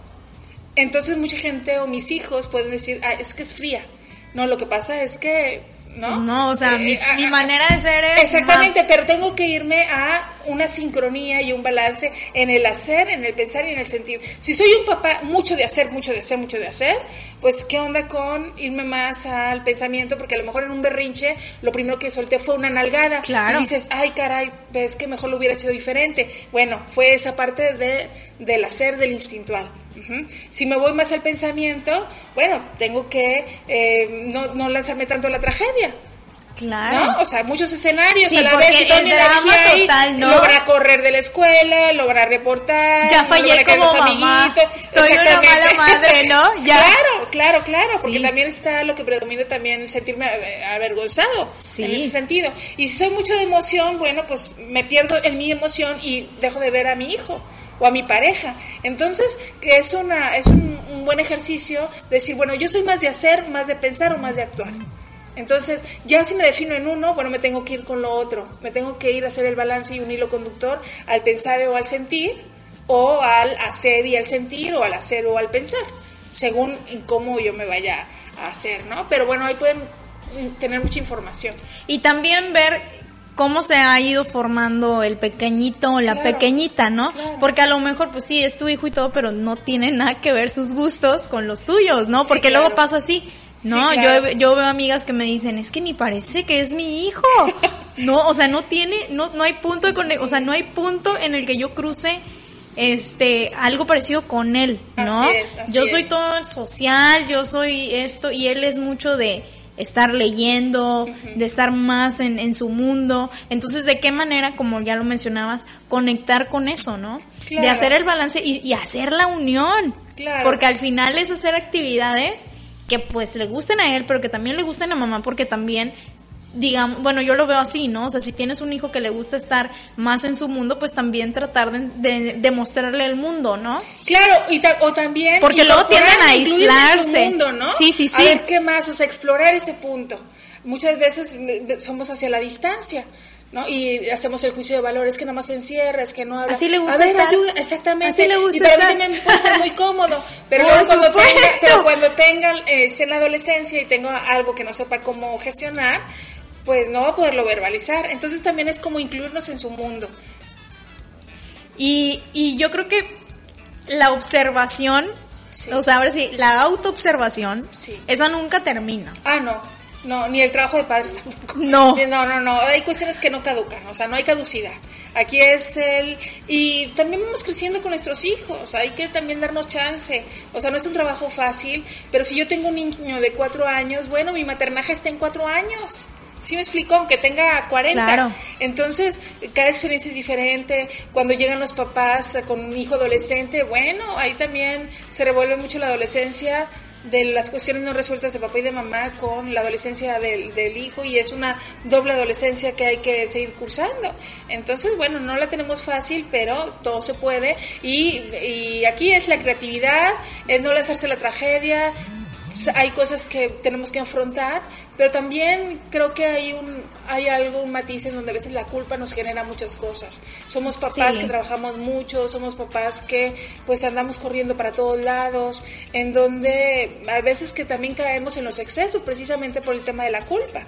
entonces mucha gente o mis hijos pueden decir, ah, es que es fría. No, lo que pasa es que, ¿no? No, o sea, Eh, mi, mi manera de ser es Exactamente, más- pero tengo que irme a una sincronía y un balance en el hacer, en el pensar y en el sentir. Si soy un papá mucho de hacer, mucho de hacer, mucho de hacer, pues qué onda con irme más al pensamiento, porque a lo mejor en un berrinche lo primero que solté fue una nalgada. Claro. Y dices, ay caray, ves que mejor lo hubiera hecho diferente. Bueno, fue esa parte de, del hacer, del instintual. Si me voy más al pensamiento, bueno, tengo que eh, no, no lanzarme tanto a la tragedia. Claro. ¿no? O sea, muchos escenarios Sí, a la vez el drama ahí, total, ¿no? logra correr de la escuela, logra reportar, Ya fallé como los mamá. amiguitos, Soy una mala madre, ¿no? Ya. Claro, claro, claro, porque también está lo que predomina también sentirme eh, avergonzado Sí. en ese sentido. Y si soy mucho de emoción, bueno, pues me pierdo en mi emoción y dejo de ver a mi hijo o a mi pareja. Entonces, es una es un, un buen ejercicio decir, bueno, yo soy más de hacer, más de pensar o más de actuar. Entonces, ya si me defino en uno, bueno, me tengo que ir con lo otro. Me tengo que ir a hacer el balance y un hilo conductor al pensar o al sentir, o al hacer y al sentir, o al hacer o al pensar, según en cómo yo me vaya a hacer, ¿no? Pero bueno, ahí pueden mm, tener mucha información. Y también ver cómo se ha ido formando el pequeñito o la Claro, pequeñita, ¿no? claro. Porque a lo mejor, pues sí, es tu hijo y todo, pero no tiene nada que ver sus gustos con los tuyos, ¿no? Sí, Porque claro. luego pasa así. Sí, No, yo, yo veo amigas que me dicen, es que ni parece que es mi hijo. No, o sea, no tiene, no, no hay punto de o sea, no hay punto en el que yo cruce este algo parecido con él, ¿no? Así es, así yo soy es. todo social, yo soy esto y él es mucho de estar leyendo, de estar más en, en su mundo. Entonces, ¿de qué manera, como ya lo mencionabas, conectar con eso, ¿no? De hacer el balance y, y hacer la unión. Claro. Porque al final es hacer actividades que pues le gusten a él, pero que también le gusten a mamá, porque también digamos, bueno, yo lo veo así, ¿no? O sea, si tienes un hijo que le gusta estar más en su mundo, pues también tratar de, de, de mostrarle el mundo, ¿no? Claro, y ta- o también Porque luego tienden a en aislarse. mundo, ¿no? Sí, sí, A sí. ver qué más, o sea, explorar ese punto. Muchas veces somos hacia la distancia. ¿no? Y hacemos el juicio de valor, es que nada más se encierra, es que no habla. Así le gusta a ver, estar. ayuda, exactamente. Así le gusta y también puede ser muy cómodo, pero luego cuando tenga, pero cuando tenga, eh, esté en la adolescencia y tenga algo que no sepa cómo gestionar, pues no va a poderlo verbalizar. Entonces también es como incluirnos en su mundo. Y, y yo creo que la observación, Sí. o sea, ahora sí, la autoobservación, Sí. esa nunca termina. Ah, no. No, ni el trabajo de padres tampoco. No. No, no, no. Hay cuestiones que no caducan, o sea, no hay caducidad. Aquí es el... Y también vamos creciendo con nuestros hijos, hay que también darnos chance. O sea, no es un trabajo fácil, pero si yo tengo un niño de cuatro años, bueno, mi maternaje está en cuatro años. ¿Sí me explico? Aunque tenga 40. Claro. Entonces, cada experiencia es diferente. Cuando llegan los papás con un hijo adolescente, bueno, ahí también se revuelve mucho la adolescencia de las cuestiones no resueltas de papá y de mamá con la adolescencia del, del hijo y es una doble adolescencia que hay que seguir cursando. Entonces, bueno, no la tenemos fácil, pero todo se puede y, y aquí es la creatividad, es no lanzarse la tragedia, hay cosas que tenemos que afrontar, pero también creo que hay un hay algo un matiz en donde a veces la culpa nos genera muchas cosas. Somos papás que trabajamos mucho, somos papás que pues andamos corriendo para todos lados, en donde a veces que también caemos en los excesos precisamente por el tema de la culpa.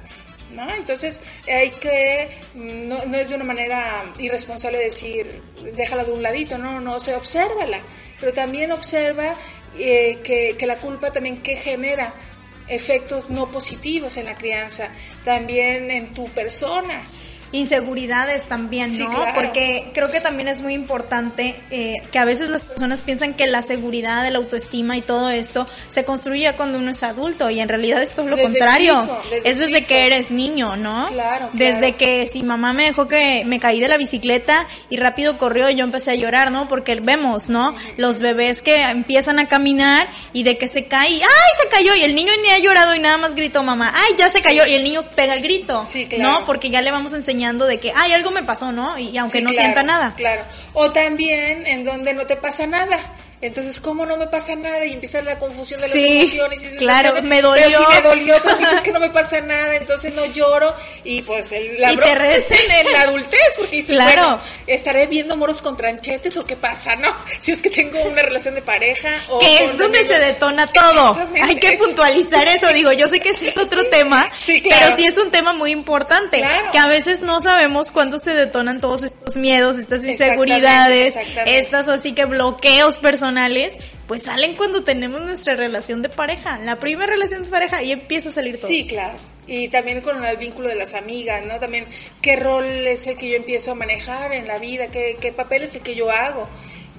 ¿No? Entonces hay que, no, no, es de una manera irresponsable decir, déjala de un ladito, no, no, se obsérvala, pero también observa eh, que, que, la culpa también que genera efectos no positivos en la crianza, también en tu persona inseguridades también, ¿no? Porque creo que también es muy importante eh, que a veces las personas piensan que la seguridad, la autoestima y todo esto se construye cuando uno es adulto y en realidad es lo contrario. es desde que eres niño, ¿no? Claro, Desde que si mamá me dejó que me caí de la bicicleta y rápido corrió y yo empecé a llorar, ¿no? Porque vemos, ¿no? Los bebés que empiezan a caminar y de que se cae, ¡ay, se cayó! Y el niño ni ha llorado y nada más gritó mamá, ¡ay, ya se cayó! Y el niño pega el grito, ¿no? Porque ya le vamos a enseñar de que, ay, algo me pasó, ¿no? Y, aunque no sienta nada. Claro. O también en donde no te pasa nada. Entonces, ¿cómo no me pasa nada? Y empieza la confusión de las emociones. Y claro, me dolió. Pero me dolió, pero dices que no me pasa nada, entonces no lloro. Y pues el, la y te es en la adultez, porque dices, claro. bueno, ¿estaré viendo moros con tranchetes o qué pasa? No, si es que tengo una relación de pareja. O que es donde se detona todo. Hay que puntualizar eso. Digo, yo sé que es otro tema, sí, claro. pero sí es un tema muy importante. Que a veces no sabemos cuándo se detonan todos estos miedos, estas inseguridades, estas así que bloqueos personales pues salen cuando tenemos nuestra relación de pareja, la primera relación de pareja y empieza a salir todo. Sí, claro. Y también con el vínculo de las amigas, ¿no? También qué rol es el que yo empiezo a manejar en la vida, qué, qué papel es el que yo hago.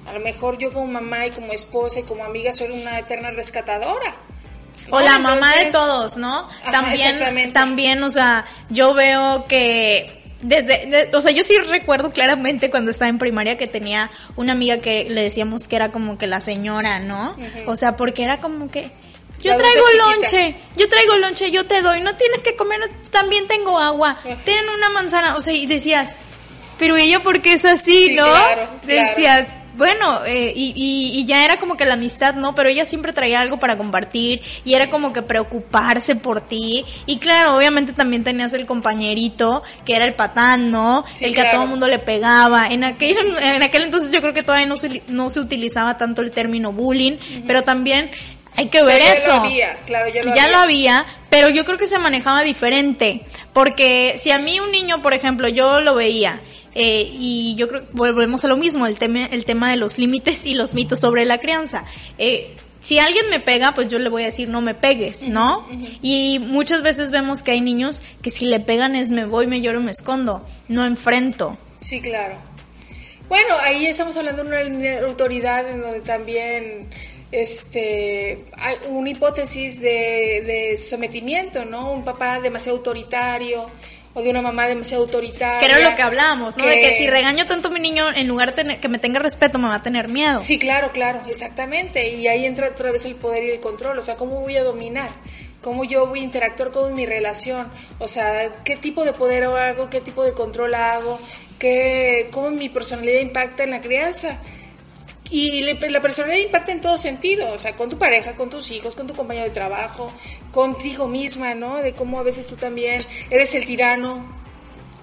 A lo mejor yo como mamá y como esposa y como amiga soy una eterna rescatadora. O la mamá de todos, ¿no? también, también, o sea, yo veo que desde, o sea, yo sí recuerdo claramente cuando estaba en primaria que tenía una amiga que le decíamos que era como que la señora, ¿no? O sea, porque era como que yo traigo lonche, yo traigo lonche, yo te doy, no tienes que comer, también tengo agua, ten una manzana, o sea, y decías, pero ella porque es así, ¿no? decías, bueno, eh, y, y, ya era como que la amistad, ¿no? Pero ella siempre traía algo para compartir y era como que preocuparse por ti. Y claro, obviamente también tenías el compañerito, que era el patán, ¿no? el que a todo el mundo le pegaba. En aquel, en aquel entonces yo creo que todavía no se, no se utilizaba tanto el término bullying, pero también hay que ver eso. Ya lo había, claro, ya lo ya lo había, pero yo creo que se manejaba diferente. Porque si a mí un niño, por ejemplo, yo lo veía eh, y yo creo volvemos a lo mismo, el tema, el tema de los límites y los mitos sobre la crianza. Eh, si alguien me pega, pues yo le voy a decir no me pegues, ¿no? Y muchas veces vemos que hay niños que si le pegan es me voy, me lloro, me escondo, no enfrento. Sí, claro. Bueno, ahí estamos hablando de una autoridad en donde también este hay una hipótesis de, de sometimiento, ¿no? Un papá demasiado autoritario, o de una mamá demasiado autoritaria. Que era lo que hablábamos, ¿no? De que si regaño tanto a mi niño, en lugar de tener, que me tenga respeto, me va a tener miedo. Sí, claro, claro, exactamente. Y ahí entra otra vez el poder y el control. O sea, ¿cómo voy a dominar? ¿Cómo yo voy a interactuar con mi relación? O sea, ¿qué tipo de poder hago? ¿Qué tipo de control hago? ¿Qué, ¿Cómo mi personalidad impacta en la crianza? Y la personalidad impacta en todo sentido, o sea, con tu pareja, con tus hijos, con tu compañero de trabajo, contigo misma, ¿no? De cómo a veces tú también eres el tirano,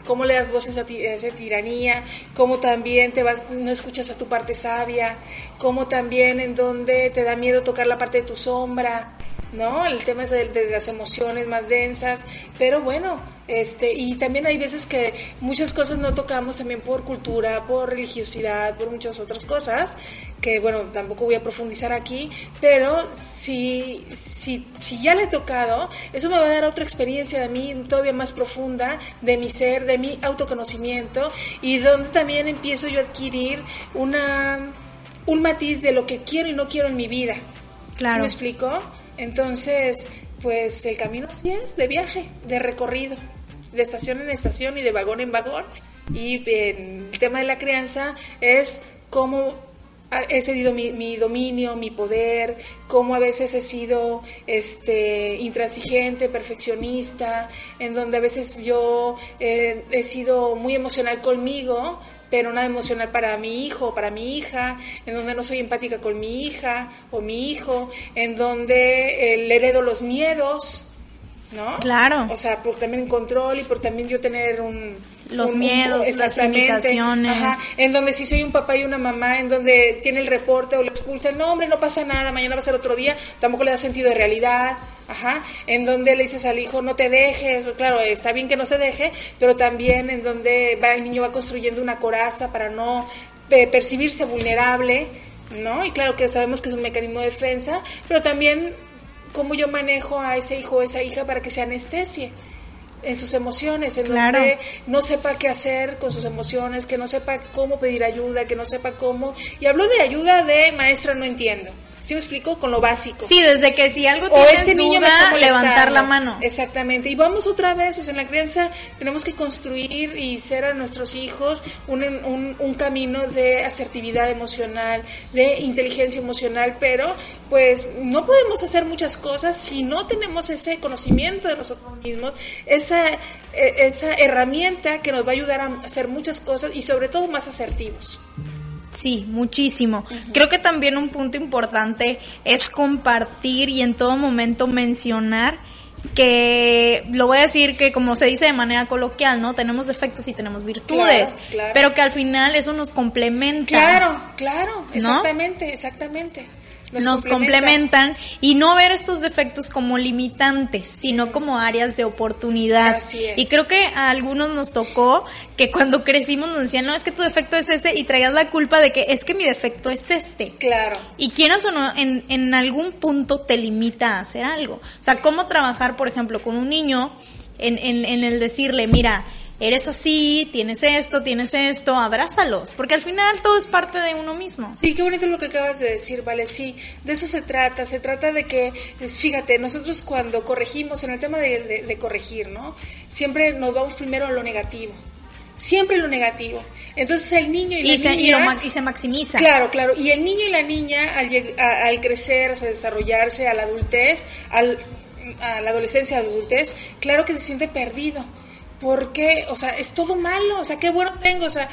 cómo le das voces a, esa tiranía, cómo también te vas, no escuchas a tu parte sabia, cómo también en donde te da miedo tocar la parte de tu sombra, ¿no? El tema es de, las emociones más densas, pero bueno, este, y también hay veces que muchas cosas no tocamos también por cultura, por religiosidad, por muchas otras cosas, que bueno, tampoco voy a profundizar aquí, pero si, si, si ya le he tocado, eso me va a dar otra experiencia de mí todavía más profunda, de mi ser, de mi autoconocimiento, y donde también empiezo yo a adquirir una, un matiz de lo que quiero y no quiero en mi vida. Claro. me explico? Entonces, pues el camino así es, de viaje, de recorrido, de estación en estación y de vagón en vagón. Y el tema de la crianza es cómo he cedido mi, dominio, mi poder, cómo a veces he sido este, intransigente, perfeccionista, en donde a veces yo he sido muy emocional conmigo, pero nada emocional para mi hijo o para mi hija, en donde no soy empática con mi hija o mi hijo, en donde eh, le heredo los miedos, ¿no? Claro. O sea, por también control y por también yo tener un... Los un- un- miedos, las exactamente. limitaciones. Ajá. En donde si soy un papá y una mamá, en donde tiene el reporte o lo expulsan, no hombre, no pasa nada, mañana va a ser otro día, tampoco le da sentido de realidad. Ajá, en donde le dices al hijo no te dejes, claro, está bien que no se deje, pero también en donde va el niño va construyendo una coraza para no eh, percibirse vulnerable, ¿no? Y claro que sabemos que es un mecanismo de defensa, pero también cómo yo manejo a ese hijo o esa hija para que se anestesie en sus emociones, en Claro. donde no sepa qué hacer con sus emociones, que no sepa cómo pedir ayuda, que no sepa cómo. Y hablo de ayuda de maestra no entiendo. ¿Sí me explico? Con lo básico. Sí, desde que si algo O tienes este niño me está levantar la mano. Exactamente. Y vamos otra vez, o sea, en la crianza tenemos que construir y ser a nuestros hijos un, un, un camino de asertividad emocional, de inteligencia emocional, pero pues no podemos hacer muchas cosas si no tenemos ese conocimiento de nosotros mismos, esa, eh, esa herramienta que nos va a ayudar a hacer muchas cosas y sobre todo más asertivos. Sí, muchísimo. Creo que también un punto importante es compartir y en todo momento mencionar que lo voy a decir que como se dice de manera coloquial, ¿no? Tenemos defectos y tenemos virtudes, Claro, claro. pero que al final eso nos complementa. Claro, claro, ¿No? exactamente, nos complementan y no ver estos defectos como limitantes, sino como áreas de oportunidad. Así es. Y creo que a algunos nos tocó que cuando crecimos nos decían, no, es que tu defecto es ese y traías la culpa de que es que mi defecto es este. Claro. Y quieras o no, en, en algún punto te limita a hacer algo. O sea, cómo trabajar, por ejemplo, con un niño en, en, en el decirle, mira, eres así, tienes esto, tienes esto, abrázalos. Porque al final todo es parte de uno mismo. Sí, qué bonito lo que acabas de decir, vale, sí, de eso se trata, se trata de que, fíjate, nosotros cuando corregimos, en el tema de, de- de corregir, ¿no? Siempre nos vamos primero a lo negativo, siempre lo negativo. Entonces el niño y la Y se, niña... y, se maximiza. Claro, claro. Y el niño y la niña, al, a- al crecer, a desarrollarse, a la adultez, al, a la adolescencia, adultez, claro que se siente perdido. Porque, o sea, es todo malo. O sea, qué bueno tengo. O sea,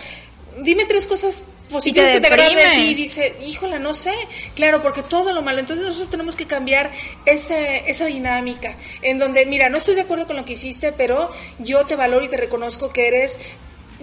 dime tres cosas positivas te que te agraden de ti. Y dice, híjola, no sé. Claro, porque todo lo malo. Entonces nosotros tenemos que cambiar ese, esa dinámica. En donde, mira, no estoy de acuerdo con lo que hiciste, pero yo te valoro y te reconozco que eres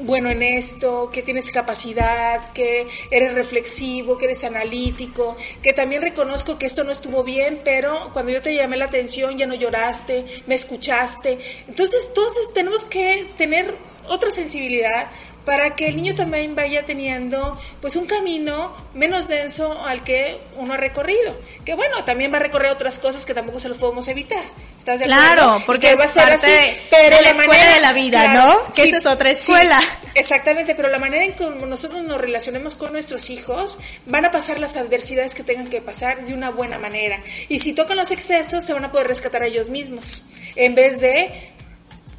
bueno en esto, que tienes capacidad, que eres reflexivo, que eres analítico, que también reconozco que esto no estuvo bien, pero cuando yo te llamé la atención ya no lloraste, me escuchaste. Entonces, entonces tenemos que tener otra sensibilidad para que el niño también vaya teniendo pues un camino menos denso al que uno ha recorrido. Que bueno, también va a recorrer otras cosas que tampoco se los podemos evitar. ¿Estás de acuerdo? Claro, porque va a ser así, pero de la escuela de la vida, ¿no? Que esa es otra escuela. Exactamente, pero la manera en que nosotros nos relacionemos con nuestros hijos van a pasar las adversidades que tengan que pasar de una buena manera. Y si tocan los excesos, se van a poder rescatar a ellos mismos, en vez de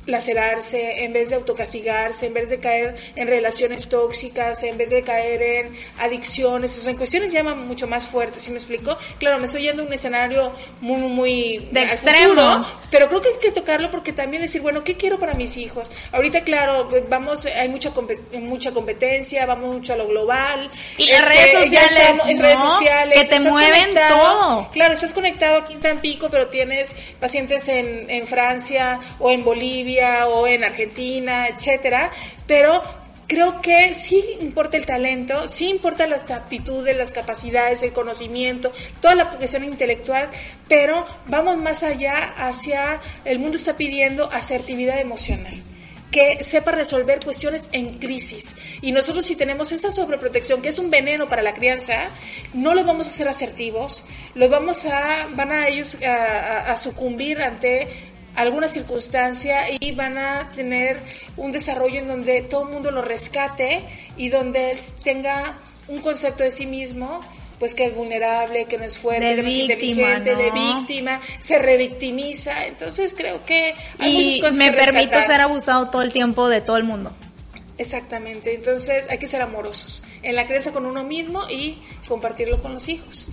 lacerarse, en vez de autocastigarse, en vez de caer en relaciones tóxicas, en vez de caer en adicciones, o sea, en cuestiones ya mucho más fuertes, ¿sí me explico? Claro, me estoy yendo a un escenario muy, muy... De extremos. futuro, pero creo que hay que tocarlo porque también decir, bueno, ¿qué quiero para mis hijos? Ahorita, claro, pues, vamos, hay mucha mucha competencia, vamos mucho a lo global. Y las Este, redes sociales, estamos en redes sociales. Que te mueven todo. Claro, estás conectado aquí en Tampico, pero tienes pacientes en, en Francia o en Bolivia o en Argentina, etcétera. Pero creo que sí importa el talento, sí importa las aptitudes, las capacidades, el conocimiento, toda la cuestión intelectual, pero vamos más allá hacia el mundo está pidiendo asertividad emocional que sepa resolver cuestiones en crisis. Y nosotros si tenemos esa sobreprotección, que es un veneno para la crianza, no los vamos a hacer asertivos, los vamos a, van a ellos a sucumbir ante alguna circunstancia y van a tener un desarrollo en donde todo el mundo lo rescate y donde él tenga un concepto de sí mismo pues que es vulnerable, que no es fuerte, De que no es inteligente, de víctima, se revictimiza. Entonces creo que hay muchas Y cosas me que permito ser abusado todo el tiempo de todo el mundo. Exactamente, entonces hay que ser amorosos en la crianza con uno mismo y compartirlo con los hijos.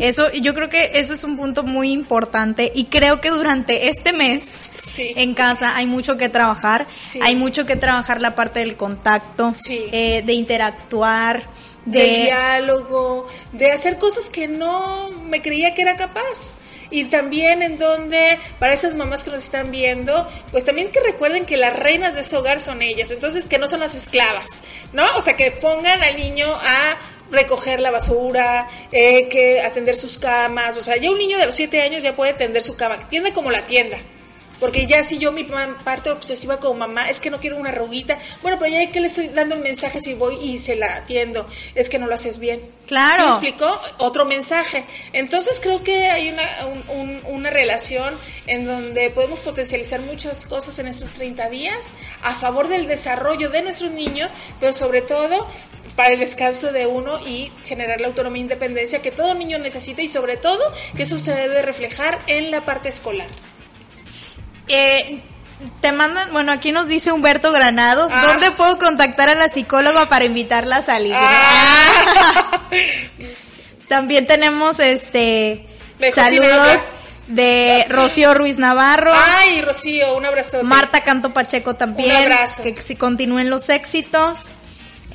Eso, y yo creo que eso es un punto muy importante y creo que durante este mes Sí. en casa, hay mucho que trabajar, Sí. hay mucho que trabajar la parte del contacto, Sí. eh, de interactuar, de, de... diálogo, de hacer cosas que no me creía que era capaz. Y también en donde, para esas mamás que nos están viendo, pues también que recuerden que las reinas de ese hogar son ellas, entonces que no son las esclavas, ¿no? O sea, que pongan al niño a recoger la basura, eh, que atender sus camas, o sea, ya un niño de los siete años ya puede tender su cama, tiende como la tienda. Porque ya si yo mi parte obsesiva como mamá es que no quiero una arruguita, bueno, pero ya que le estoy dando el mensaje si voy y se la atiendo, es que no lo haces bien. Claro. ¿Sí me explicó? Otro mensaje. Entonces creo que hay una, un- un- una relación en donde podemos potencializar muchas cosas en estos 30 días a favor del desarrollo de nuestros niños, pero sobre todo para el descanso de uno y generar la autonomía e independencia que todo niño necesita y sobre todo que eso se debe reflejar en la parte escolar. Eh, te mandan, bueno, aquí nos dice Humberto Granados, Ah. ¿dónde puedo contactar a la psicóloga para invitarla a salir? Ah. También tenemos este saludos de Rocío Ruiz Navarro, Ay, Rocío, un abrazo. Marta Canto Pacheco también, Un abrazo. que si continúen los éxitos.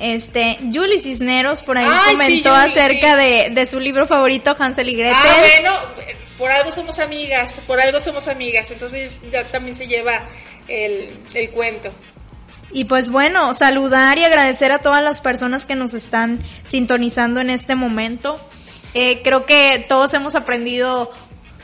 Este, Julie Cisneros por ahí Ay, sí, comentó Julie, acerca sí. de, de su libro favorito, Hansel y Gretel. Ah, bueno, por algo somos amigas, por algo somos amigas, entonces ya también se lleva el, el cuento. Y pues bueno, saludar y agradecer a todas las personas que nos están sintonizando en este momento. Eh, creo que todos hemos aprendido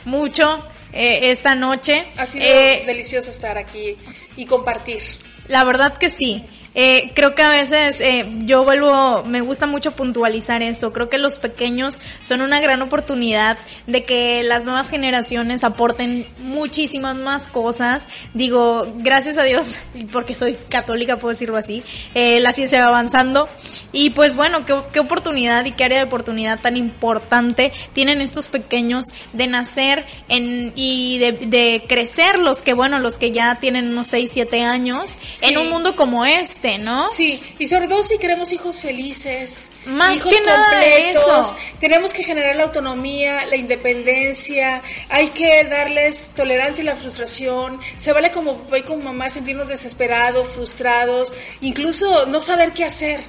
mucho eh, esta noche. Ha sido Eh, delicioso estar aquí y compartir. la verdad que sí. Eh, creo que a veces eh, yo vuelvo, me gusta mucho puntualizar eso. Creo que los pequeños son una gran oportunidad de que las nuevas generaciones aporten muchísimas más cosas. Digo, gracias a Dios, porque soy católica, puedo decirlo así, eh, la ciencia va avanzando. Y pues bueno, qué, qué oportunidad y qué área de oportunidad tan importante tienen estos pequeños de nacer en, y de, de crecer los que, bueno, los que ya tienen unos 6, 7 años Sí. en un mundo como este, ¿no? Sí, y sobre todo si queremos hijos felices, Más hijos que nada completos, eso. tenemos que generar la autonomía, la independencia, hay que darles tolerancia y la frustración, se vale como papá y como mamá sentirnos desesperados, frustrados, incluso no saber qué hacer.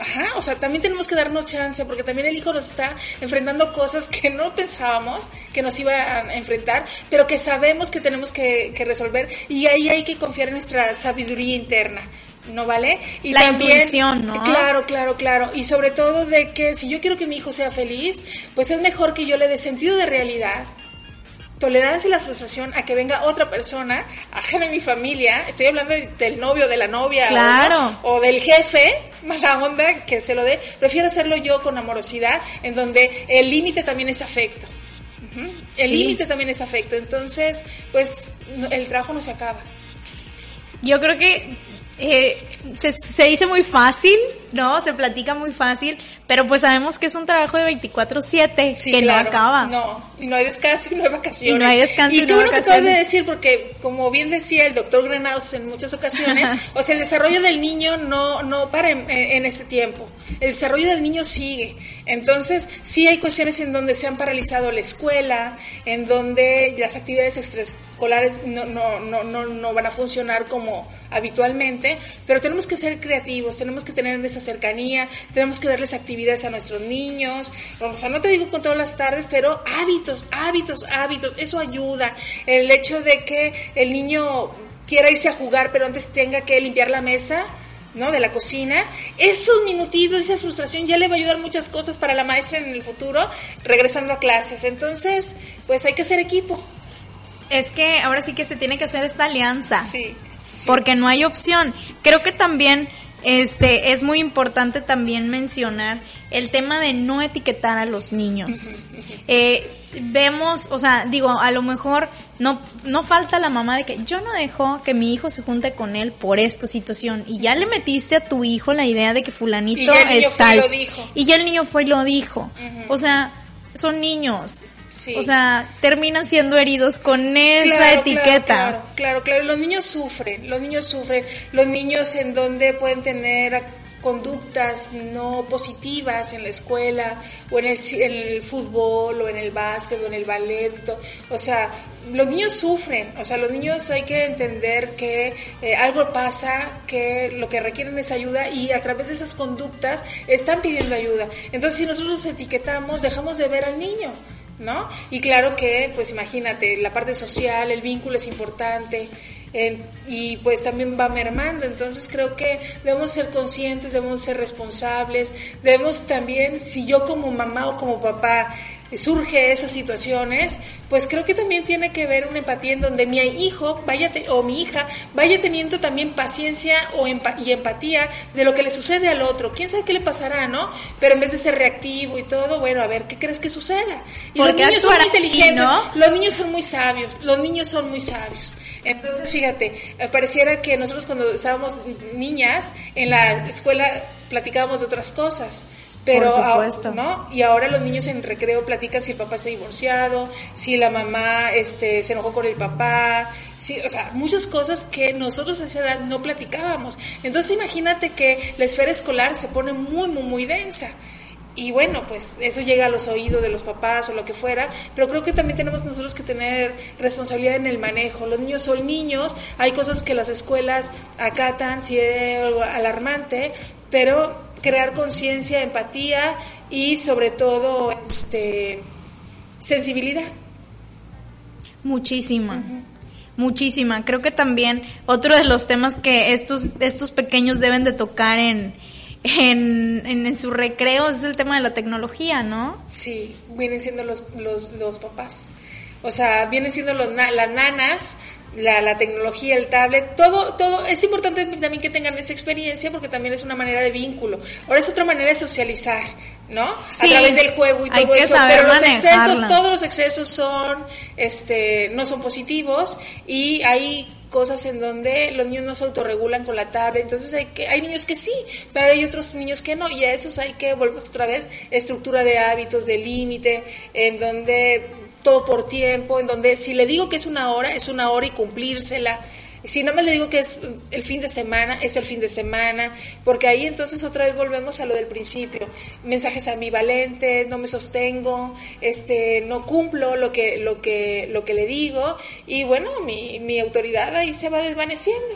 Ajá, o sea, también tenemos que darnos chance, porque también el hijo nos está enfrentando cosas que no pensábamos que nos iba a enfrentar, pero que sabemos que tenemos que, que resolver, y ahí hay que confiar en nuestra sabiduría interna. ¿No vale? Y La intuición, ¿no? Claro, claro, claro. Y sobre todo de que si yo quiero que mi hijo sea feliz, pues es mejor que yo le dé sentido de realidad, tolerancia y la frustración a que venga otra persona ajena a mi familia, estoy hablando de- del novio, de la novia, o, Claro. ¿no? o del jefe, mala onda, que se lo dé, prefiero hacerlo yo con amorosidad, en donde el límite también es afecto. El Sí. límite también es afecto, entonces, pues el trabajo no se acaba. Yo creo que eh, se, se dice muy fácil, ¿no? Se platica muy fácil, pero pues sabemos que es un trabajo de 24/7 Sí, que claro. no acaba. No, y no hay descanso y no hay vacaciones. Y no hay descanso y y qué bueno que acabas de vacaciones. decir, porque como bien decía el doctor Granados en muchas ocasiones, o sea, el desarrollo del niño no, no para en, en este tiempo. El desarrollo del niño sigue. Entonces, sí hay cuestiones en donde se han paralizado la escuela, en donde las actividades extraescolares no, no, no, no, no van a funcionar como habitualmente, pero tenemos que ser creativos, tenemos que tener esa cercanía, tenemos que darles actividades a nuestros niños, o sea, no te digo con todas las tardes, pero hábitos, hábitos, hábitos, eso ayuda. El hecho de que el niño quiera irse a jugar, pero antes tenga que limpiar la mesa, ¿no? De la cocina, esos minutitos, esa frustración ya le va a ayudar muchas cosas para la maestra en el futuro, regresando a clases. Entonces, pues hay que ser equipo. Es que ahora sí que se tiene que hacer esta alianza. Sí. sí. porque no hay opción. Creo que también este es muy importante también mencionar el tema de no etiquetar a los niños. Eh, vemos, o sea, digo, a lo mejor no no falta la mamá de que yo no dejo que mi hijo se junte con él por esta situación y ya le metiste a tu hijo la idea de que fulanito Y ya el niño fue y lo dijo. Y ya el niño fue y lo dijo. O sea, son niños. Sí. O sea, terminan siendo heridos con esa Claro, etiqueta. Claro, claro, claro, claro. Los niños sufren, los niños sufren. Los niños en donde pueden tener conductas no positivas en la escuela o en el, en el fútbol o en el básquet o en el ballet. O sea, los niños sufren, o sea, los niños hay que entender que eh, algo pasa, que lo que requieren es ayuda y a través de esas conductas están pidiendo ayuda. Entonces, si nosotros los etiquetamos, dejamos de ver al niño. ¿No? Y claro que, pues imagínate, la parte social, el vínculo es importante, y pues también va mermando. Entonces creo que debemos ser conscientes, debemos ser responsables, debemos también, si yo como mamá o como papá surge esas situaciones, pues creo que también tiene que ver una empatía en donde mi hijo vaya o mi hija vaya teniendo también paciencia o y empatía de lo que le sucede al otro. ¿Quién sabe qué le pasará, no? Pero en vez de ser reactivo y todo, bueno, a ver, ¿qué crees que suceda? Y los niños son muy inteligentes, los niños son muy sabios, los niños son muy sabios. Entonces, fíjate, eh, pareciera que nosotros cuando estábamos niñas en la escuela platicábamos de otras cosas. Pero, Por ¿no? Y ahora los niños en recreo platican si el papá está divorciado, si la mamá este, se enojó con el papá, sí, o sea, muchas cosas que nosotros a esa edad no platicábamos. Entonces imagínate que la esfera escolar se pone muy, muy, muy densa y bueno, pues eso llega a los oídos de los papás o lo que fuera, pero creo que también tenemos nosotros que tener responsabilidad en el manejo. Los niños son niños, hay cosas que las escuelas acatan, si es algo alarmante, pero crear conciencia, empatía y sobre todo este sensibilidad. Muchísima. Muchísima. Creo que también otro de los temas que estos, estos pequeños deben de tocar en, en, en, su recreo es el tema de la tecnología, ¿no? Sí, vienen siendo los, los, los papás. O sea, vienen siendo los, las nanas, la, la, tecnología, el tablet, todo, todo, es importante también que tengan esa experiencia porque también es una manera de vínculo. Ahora es otra manera de socializar, ¿no? a través del juego y todo eso. Pero los excesos, todos los excesos son, este, no son positivos y hay cosas en donde los niños no se autorregulan con la tablet, entonces hay que hay niños que sí, pero hay otros niños que no y a esos hay que volvemos otra vez estructura de hábitos, de límite, en donde todo por tiempo, en donde si le digo que es una hora, es una hora y cumplírsela. Si no me le digo que es el fin de semana, es el fin de semana, porque ahí entonces otra vez volvemos a lo del principio. Mensajes ambivalentes, no me sostengo, este, no cumplo lo que, lo que, lo que le digo, y bueno, mi, mi autoridad ahí se va desvaneciendo.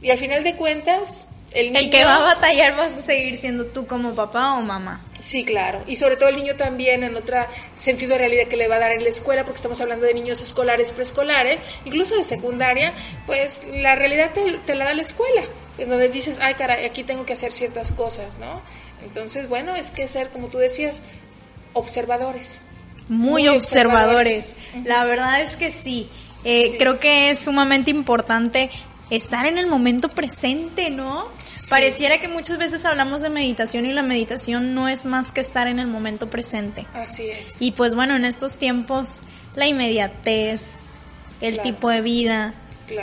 Y al final de cuentas, el, que va a batallar vas a seguir siendo tú como papá o mamá. Sí, claro. Y sobre todo el niño también en otro sentido de realidad que le va a dar en la escuela, porque estamos hablando de niños escolares, preescolares, incluso de secundaria, pues la realidad te, la da la escuela, en donde dices, ay, cara, aquí tengo que hacer ciertas cosas, ¿no? Entonces, bueno, es que ser, como tú decías, observadores. Muy, observadores. La verdad es que sí. Eh, Creo que es sumamente importante estar en el momento presente, ¿no? Pareciera que muchas veces hablamos de meditación y la meditación no es más que estar en el momento presente. Así es. Y pues bueno, en estos tiempos la inmediatez, el tipo de vida,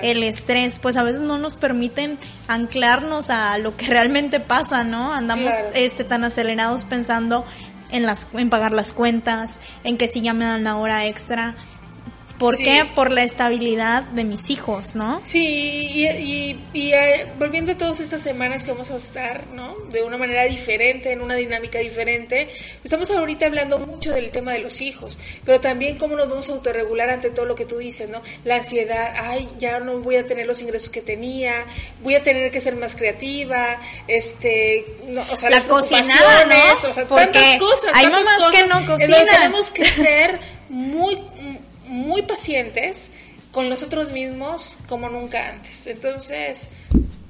el estrés, pues a veces no nos permiten anclarnos a lo que realmente pasa, ¿no? Andamos este tan acelerados pensando en las en pagar las cuentas, en que si ya me dan la hora extra, ¿Por qué? Por la estabilidad de mis hijos, ¿no? Sí, y, y, eh, volviendo a todas estas semanas que vamos a estar, ¿no? De una manera diferente, en una dinámica diferente. Estamos ahorita hablando mucho del tema de los hijos, pero también cómo nos vamos a autorregular ante todo lo que tú dices, ¿no? La ansiedad, ay, ya no voy a tener los ingresos que tenía, voy a tener que ser más creativa, este, o sea, la cocinada, ¿no? o sea, tantas cosas, hay mamás que no cocinan. Tenemos que ser muy muy pacientes con nosotros mismos como nunca antes. Entonces,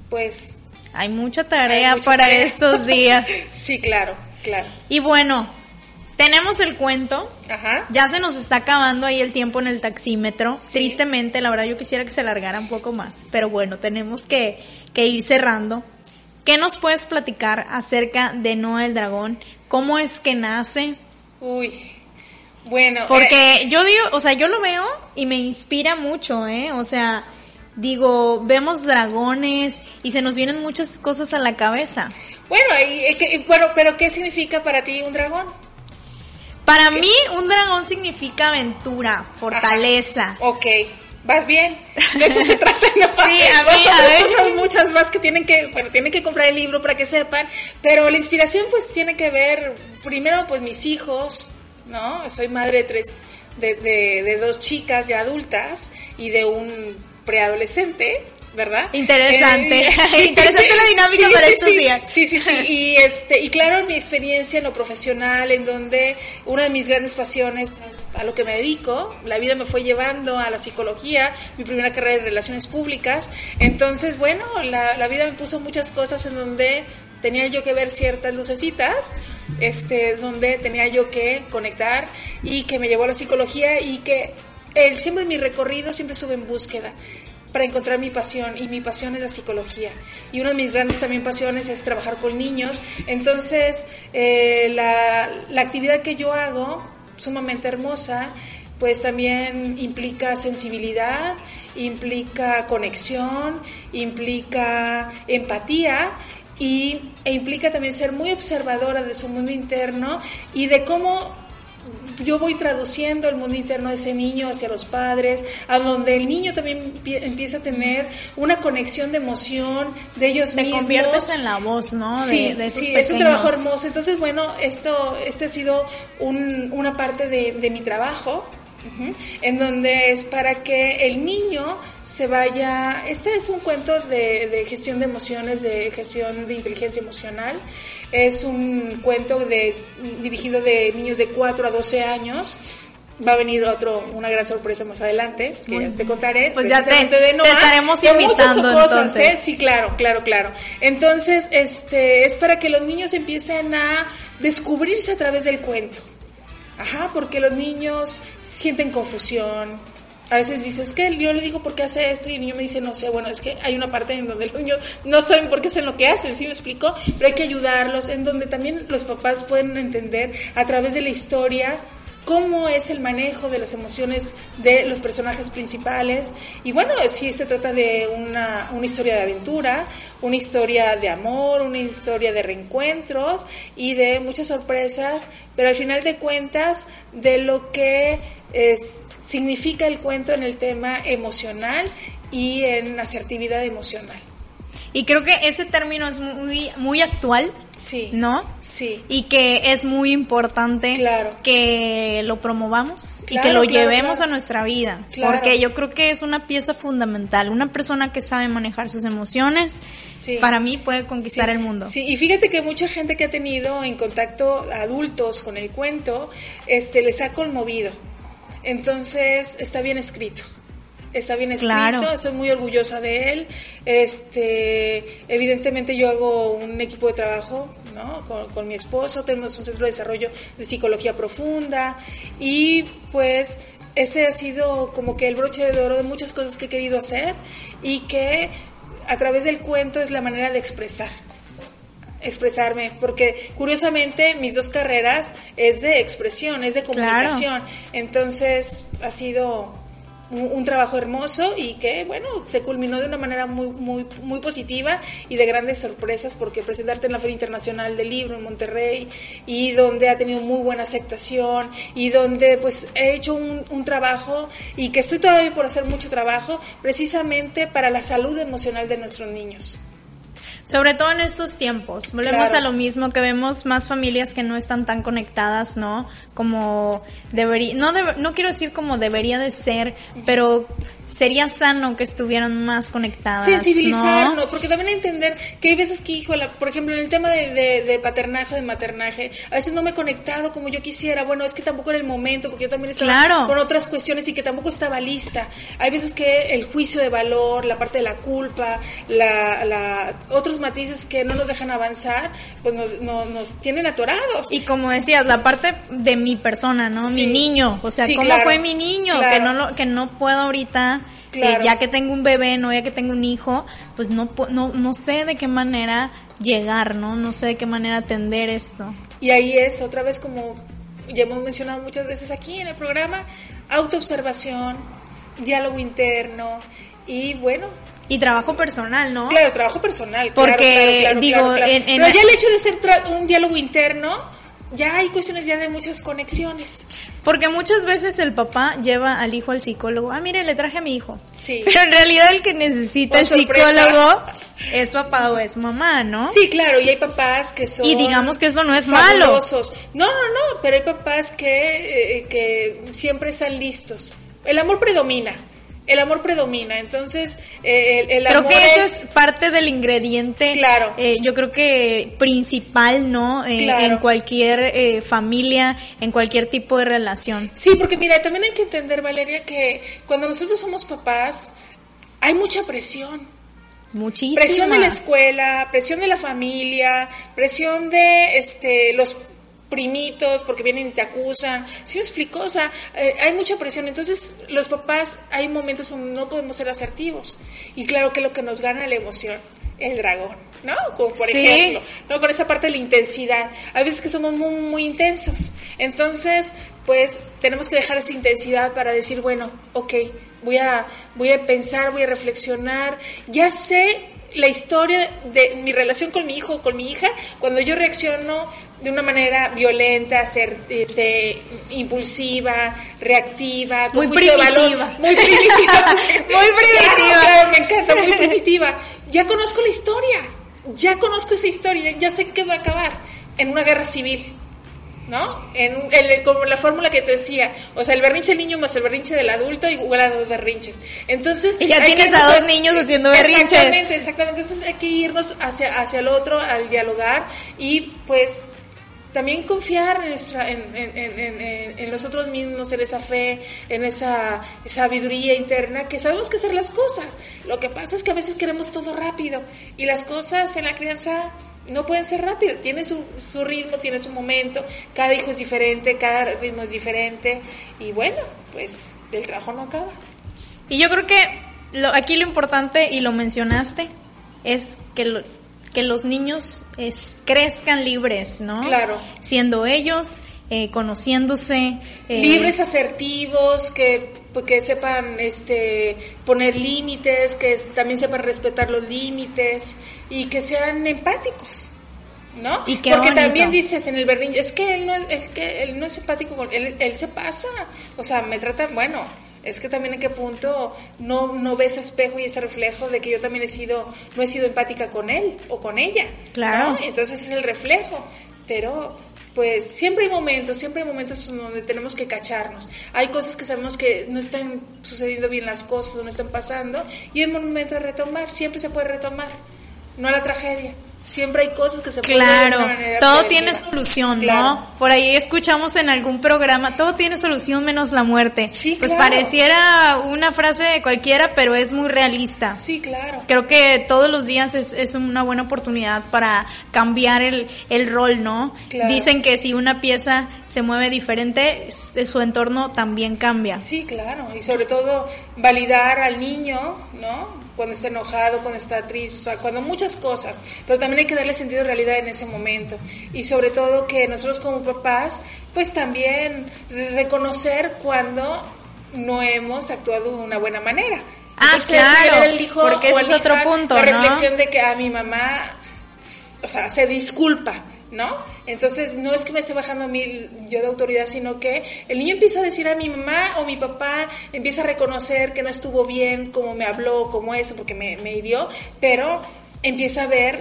pues... Hay mucha tarea para estos días. sí, claro, claro. Y bueno, tenemos el cuento. Ajá. Ya se nos está acabando ahí el tiempo en el taxímetro. Tristemente, la verdad yo quisiera que se alargara un poco más. Pero bueno, tenemos que, que ir cerrando. ¿Qué nos puedes platicar acerca de Noah el Dragón? ¿Cómo es que nace? Uy, bueno, porque eh, yo digo, o sea, yo lo veo y me inspira mucho, ¿eh? O sea, digo, vemos dragones y se nos vienen muchas cosas a la cabeza. Bueno, y, pero, pero ¿qué significa para ti un dragón? Para mí, un dragón significa aventura, fortaleza. Ok. vas bien. De eso se trata, ¿no? Sí, a mí, a ver. cosas muchas más que tienen que, bueno, tienen que comprar el libro para que sepan, pero la inspiración pues tiene que ver, primero pues mis hijos, ¿no? Soy madre de tres, de, de, de dos chicas ya adultas y de un preadolescente, ¿verdad? Interesante. Eh, Interesante la dinámica sí, para sí, estos sí. días. Sí, sí, sí. Y, este, y claro, mi experiencia en lo profesional, en donde una de mis grandes pasiones es a lo que me dedico, la vida me fue llevando a la psicología, mi primera carrera de relaciones públicas. Entonces, bueno, la, la vida me puso muchas cosas en donde tenía yo que ver ciertas lucecitas, este, donde tenía yo que conectar y que me llevó a la psicología y que el, siempre en mi recorrido siempre estuve en búsqueda para encontrar mi pasión y mi pasión es la psicología. Y una de mis grandes también pasiones es trabajar con niños. Entonces eh, la, la actividad que yo hago sumamente hermosa pues también implica sensibilidad implica conexión implica empatía y, e implica también ser muy observadora de su mundo interno y de cómo yo voy traduciendo el mundo interno de ese niño hacia los padres, a donde el niño también empie- empieza a tener una conexión de emoción de ellos Te mismos. conviertes en la voz, ¿no? Sí, de, de esos sí, es un trabajo hermoso. Entonces, bueno, esto, este ha sido un- una parte de, de mi trabajo, en donde es para que el niño se vaya. Este es un cuento de, de gestión de emociones, de gestión de inteligencia emocional. Es un cuento de, dirigido de niños de 4 a 12 años. Va a venir otro, una gran sorpresa más adelante, que ya te contaré. Pues ya te- de te Noah, estaremos y muchas invitando, cosas, entonces. ¿eh? Sí, claro, claro, claro. Entonces, este, es para que los niños empiecen a descubrirse a través del cuento. Ajá, porque los niños sienten confusión. A veces dices que yo le digo por qué hace esto y el niño me dice no sé, bueno, es que hay una parte en donde los niños no saben por qué hacen lo que hacen, ¿sí me explico? Pero hay que ayudarlos, en donde también los papás pueden entender a través de la historia cómo es el manejo de las emociones de los personajes principales. Y bueno, sí se trata de una, una historia de aventura, una historia de amor, una historia de reencuentros y de muchas sorpresas, pero al final de cuentas de lo que es, significa el cuento en el tema emocional y en asertividad emocional. Y creo que ese término es muy, muy actual, Sí. ¿no? Sí. Y que es muy importante Claro. que lo promovamos y que lo claro, llevemos a nuestra vida. Claro. Porque yo creo que es una pieza fundamental. Una persona que sabe manejar sus emociones, Sí. para mí puede conquistar Sí, el mundo. Sí, y fíjate que mucha gente que ha tenido en contacto adultos con el cuento, este, les ha conmovido. Entonces, está bien escrito. Está bien escrito, Claro. estoy muy orgullosa de él. Este, evidentemente yo hago un equipo de trabajo, ¿no? Con, con mi esposo, tenemos un centro de desarrollo de psicología profunda y pues ese ha sido como que el broche de oro de muchas cosas que he querido hacer y que a través del cuento es la manera de expresar expresarme, porque curiosamente mis dos carreras es de expresión, es de comunicación, entonces ha sido un, trabajo hermoso y que bueno se culminó de una manera muy muy muy positiva y de grandes sorpresas porque presentarte en la Feria Internacional del Libro en Monterrey y donde ha tenido muy buena aceptación y donde pues he hecho un trabajo y que estoy todavía por hacer mucho trabajo precisamente para la salud emocional de nuestros niños. Sobre todo en estos tiempos. Volvemos Claro. a lo mismo que vemos más familias que no están tan conectadas, ¿no? Como debería, no, no quiero decir como debería de ser, pero sería sano que estuvieran más conectadas. sensibilizarnos, ¿no? porque también entender que hay veces que, híjole, por ejemplo, en el tema de, de, de paternaje, de maternaje, a veces no me he conectado como yo quisiera, bueno, es que tampoco era el momento, porque yo también estaba Claro. con otras cuestiones y que tampoco estaba lista. Hay veces que el juicio de valor, la parte de la culpa, la, la, otros matices que no nos dejan avanzar, pues nos, no- nos tienen atorados. Y como decías, la parte de mi persona, ¿no? Sí. Mi niño, o sea, Sí, ¿cómo claro. fue mi niño? Claro. Que no lo, que no puedo ahorita, eh, ya que tengo un bebé, no ya que tengo un hijo, pues no, no, no sé de qué manera llegar, ¿no? No sé de qué manera atender esto. Y ahí es otra vez como ya hemos mencionado muchas veces aquí en el programa, autoobservación, diálogo interno y bueno, Y trabajo personal, ¿no? claro, trabajo personal. Porque, claro, claro, digo, claro, en- en- Pero ya el hecho de tra- un diálogo interno ya hay cuestiones ya de muchas conexiones. Porque muchas veces el papá lleva al hijo al psicólogo. Ah, mire, le traje a mi hijo. Sí. Pero en realidad el que necesita el psicólogo es papá o es mamá, ¿no? Sí, claro, y hay papás que son... Y digamos que esto no es malo. fabulosos. No, no, no, pero hay papás que, eh, que siempre están listos. El amor predomina. El amor predomina, entonces eh, el, el Creo amor que eso es, es parte del ingrediente, Claro. eh, yo creo que principal, ¿no? Eh, Claro. En cualquier eh, familia, en cualquier tipo de relación. Sí, porque mira, también hay que entender, Valeria, que cuando nosotros somos papás, hay mucha presión. Muchísima. Presión de la escuela, presión de la familia, presión de este los primitos porque vienen y te acusan. ¿Sí me explico? O sea, eh, hay mucha presión. Entonces, los papás, hay momentos donde no podemos ser asertivos. Y claro que lo que nos gana la emoción, el dragón, ¿no? Como por Sí. ejemplo, ¿no? Con esa parte de la intensidad. Hay veces que somos muy, muy intensos. Entonces, pues tenemos que dejar esa intensidad para decir, bueno, ok, voy a, voy a pensar, voy a reflexionar. Ya sé la historia de mi relación con mi hijo o con mi hija cuando yo reacciono de una manera violenta, ser, este, impulsiva, reactiva, con Muy de valor. primitiva. muy primitiva, Muy primitiva. Claro, me encanta, muy primitiva. Ya conozco la historia, ya conozco esa historia, ya sé que va a acabar en una guerra civil. ¿No? En, en el- como la fórmula que te decía, o sea, el berrinche del niño más el berrinche del adulto igual a dos berrinches. Entonces, Y ya tienes que a dos niños haciendo berrinches. Exactamente, exactamente. Entonces hay que irnos hacia, hacia el otro, al dialogar y pues también confiar en, nuestra, nosotros mismos, en esa fe, en esa sabiduría interna, que sabemos que hacer las cosas. Lo que pasa es que a veces queremos todo rápido y las cosas en la crianza no pueden ser rápido, tiene su, ritmo, tiene su momento, cada hijo es diferente, cada ritmo es diferente y bueno, pues el trabajo no acaba. Y yo creo que lo, aquí lo importante, y lo mencionaste, es que, lo- que los niños es, crezcan libres, ¿no? Claro. Siendo ellos, eh, conociéndose. eh, libres, asertivos, que, pues, que sepan este, poner límites, que también sepan respetar los límites y que sean empáticos. ¿No? Y Porque bonito. también dices en el berrinche, es que él no es, es que él no es empático con él, él se pasa. O sea, me trata, bueno, es que también en qué punto no, no ves ese espejo y ese reflejo de que yo también he sido, no he sido empática con él o con ella. Claro. ¿no? Entonces es el reflejo. Pero, pues, siempre hay momentos, siempre hay momentos en donde tenemos que cacharnos. Hay cosas que sabemos que no están sucediendo bien las cosas o no están pasando. Y es momento de retomar. Siempre se puede retomar. No a la tragedia. Siempre hay cosas que se pueden Claro, una manera todo tiene solución, Claro. ¿no? Por ahí escuchamos en algún programa, todo tiene solución menos la muerte. Sí, pues claro. pareciera una frase de cualquiera, pero es muy realista. Sí, claro. Creo que todos los días es, es una buena oportunidad para cambiar el, el rol, ¿no? Claro. Dicen que si una pieza se mueve diferente, su entorno también cambia. Sí, claro. Y sobre todo validar al niño, ¿no? Cuando está enojado, cuando está triste, o sea, cuando muchas cosas. Pero también hay que darle sentido de realidad en ese momento. Y sobre todo que nosotros como papás, pues también reconocer cuando no hemos actuado de una buena manera. Ah, Entonces, claro, el hijo porque ese la es otro punto, La ¿no? reflexión de que a mi mamá o sea, se disculpa, ¿no? Entonces, no es que me esté bajando mí yo de autoridad, sino que el niño empieza a decir a mi mamá o mi papá, empieza a reconocer que no estuvo bien, como me habló, como eso, porque me, me hirió, pero empieza a ver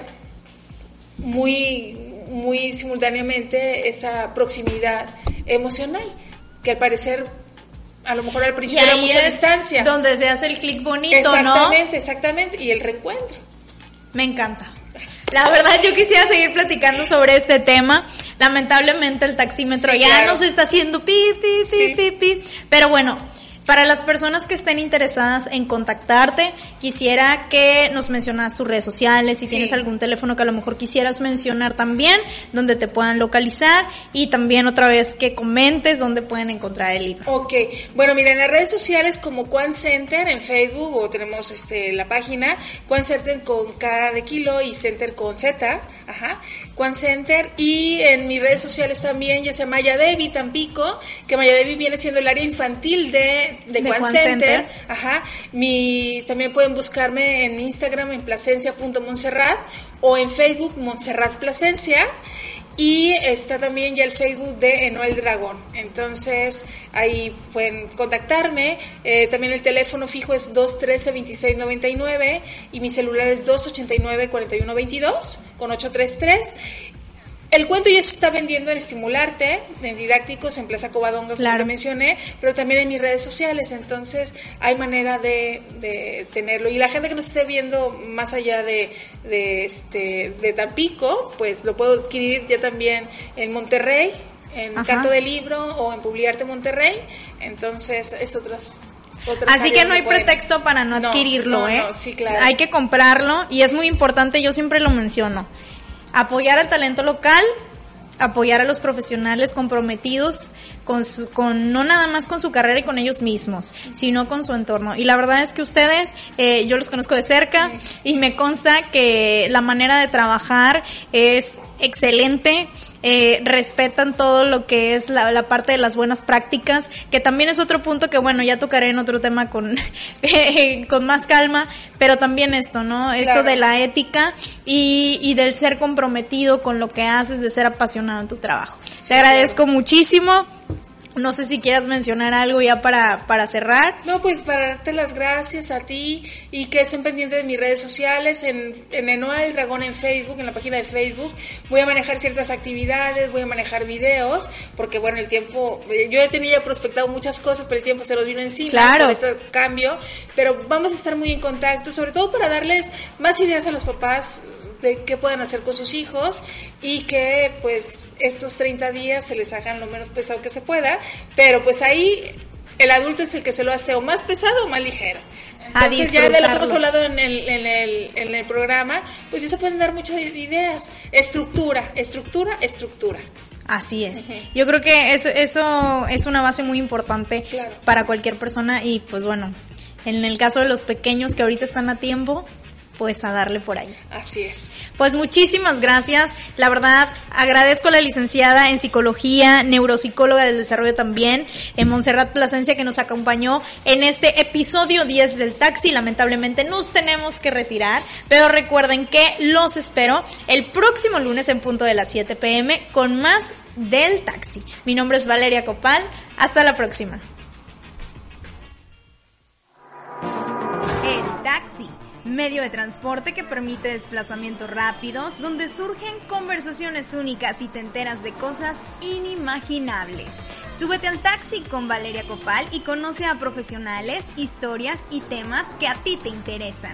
muy, muy simultáneamente esa proximidad emocional, que al parecer, a lo mejor al principio era mucha distancia. donde se hace el clic bonito, ¿no? Exactamente, exactamente, y el reencuentro. Me encanta. La verdad, yo quisiera seguir platicando sobre este tema. Lamentablemente, el taxímetro Sí, ya claro. nos está haciendo pi, pi, pi, Sí. pi, pi. Pero bueno, para las personas que estén interesadas en contactarte, quisiera que nos mencionas tus redes sociales, si Sí. tienes algún teléfono que a lo mejor quisieras mencionar también, donde te puedan localizar y también otra vez que comentes dónde pueden encontrar el libro. Ok, bueno, mira, en las redes sociales como Quan Center en Facebook o tenemos este la página Quan Center con K de kilo y Center con Z, ajá, Quan Center y en mis redes sociales también ya sea Maya Devi Tampico, que Maya Devi viene siendo el área infantil de, de, De Center, Center. ajá, mi también pueden buscarme en Instagram en plasencia.montserrat o en Facebook Montserrat Plasencia y está también ya el Facebook de Enoel Dragón. Entonces ahí pueden contactarme. Eh, también el teléfono fijo es 213-2699 y mi celular es 289-4122 con 833. El cuento ya se está vendiendo en Estimularte, en didácticos, en Plaza Covadonga, como te mencioné, pero también en mis redes sociales, entonces hay manera de, tenerlo. Y la gente que nos esté viendo más allá de, de, este, de Tampico, pues lo puedo adquirir ya también en Monterrey, en Canto de Libro o en Publiarte Monterrey, entonces es otras Así que no hay pretexto para no, adquirirlo, ¿eh? sí, claro. Hay que comprarlo y es muy importante, yo siempre lo menciono apoyar al talento local, apoyar a los profesionales comprometidos con su, con no nada más con su carrera y con ellos mismos, sino con su entorno. Y la verdad es que ustedes, eh, yo los conozco de cerca y me consta que la manera de trabajar es excelente eh, respetan todo lo que es la, la, parte de las buenas prácticas, que también es otro punto que bueno, ya tocaré en otro tema con, con más calma, pero también esto, ¿no? Esto de la ética y, y del ser comprometido con lo que haces, de ser apasionado en tu trabajo. Te agradezco muchísimo. No sé si quieras mencionar algo ya para, para cerrar. No, pues para darte las gracias a ti y que estén pendientes de mis redes sociales, en, en Enoa del Dragón en Facebook, en la página de Facebook. Voy a manejar ciertas actividades, voy a manejar videos, porque bueno, el tiempo, yo he tenido ya prospectado muchas cosas, pero el tiempo se los vino encima claro. este cambio. Pero vamos a estar muy en contacto, sobre todo para darles más ideas a los papás de qué pueden hacer con sus hijos y que pues estos 30 días se les hagan lo menos pesado que se pueda, pero pues ahí el adulto es el que se lo hace o más pesado o más ligero. Entonces ya de lo que hemos hablado en el, en, el, en el programa, pues ya se pueden dar muchas ideas. Estructura, estructura, estructura. Así es. Yo creo que eso, eso es una base muy importante para cualquier persona y pues bueno, en el caso de los pequeños que ahorita están a tiempo, pues a darle por ahí. Así es. Pues muchísimas gracias. La verdad, agradezco a la licenciada en psicología, neuropsicóloga del desarrollo también, en Montserrat Plasencia que nos acompañó en este episodio 10 del taxi. Lamentablemente nos tenemos que retirar, pero recuerden que los espero el próximo lunes en punto de las 7 pm con más del taxi. Mi nombre es Valeria Copal. Hasta la próxima. El taxi medio de transporte que permite desplazamientos rápidos, donde surgen conversaciones únicas y te enteras de cosas inimaginables. Súbete al taxi con Valeria Copal y conoce a profesionales, historias y temas que a ti te interesan.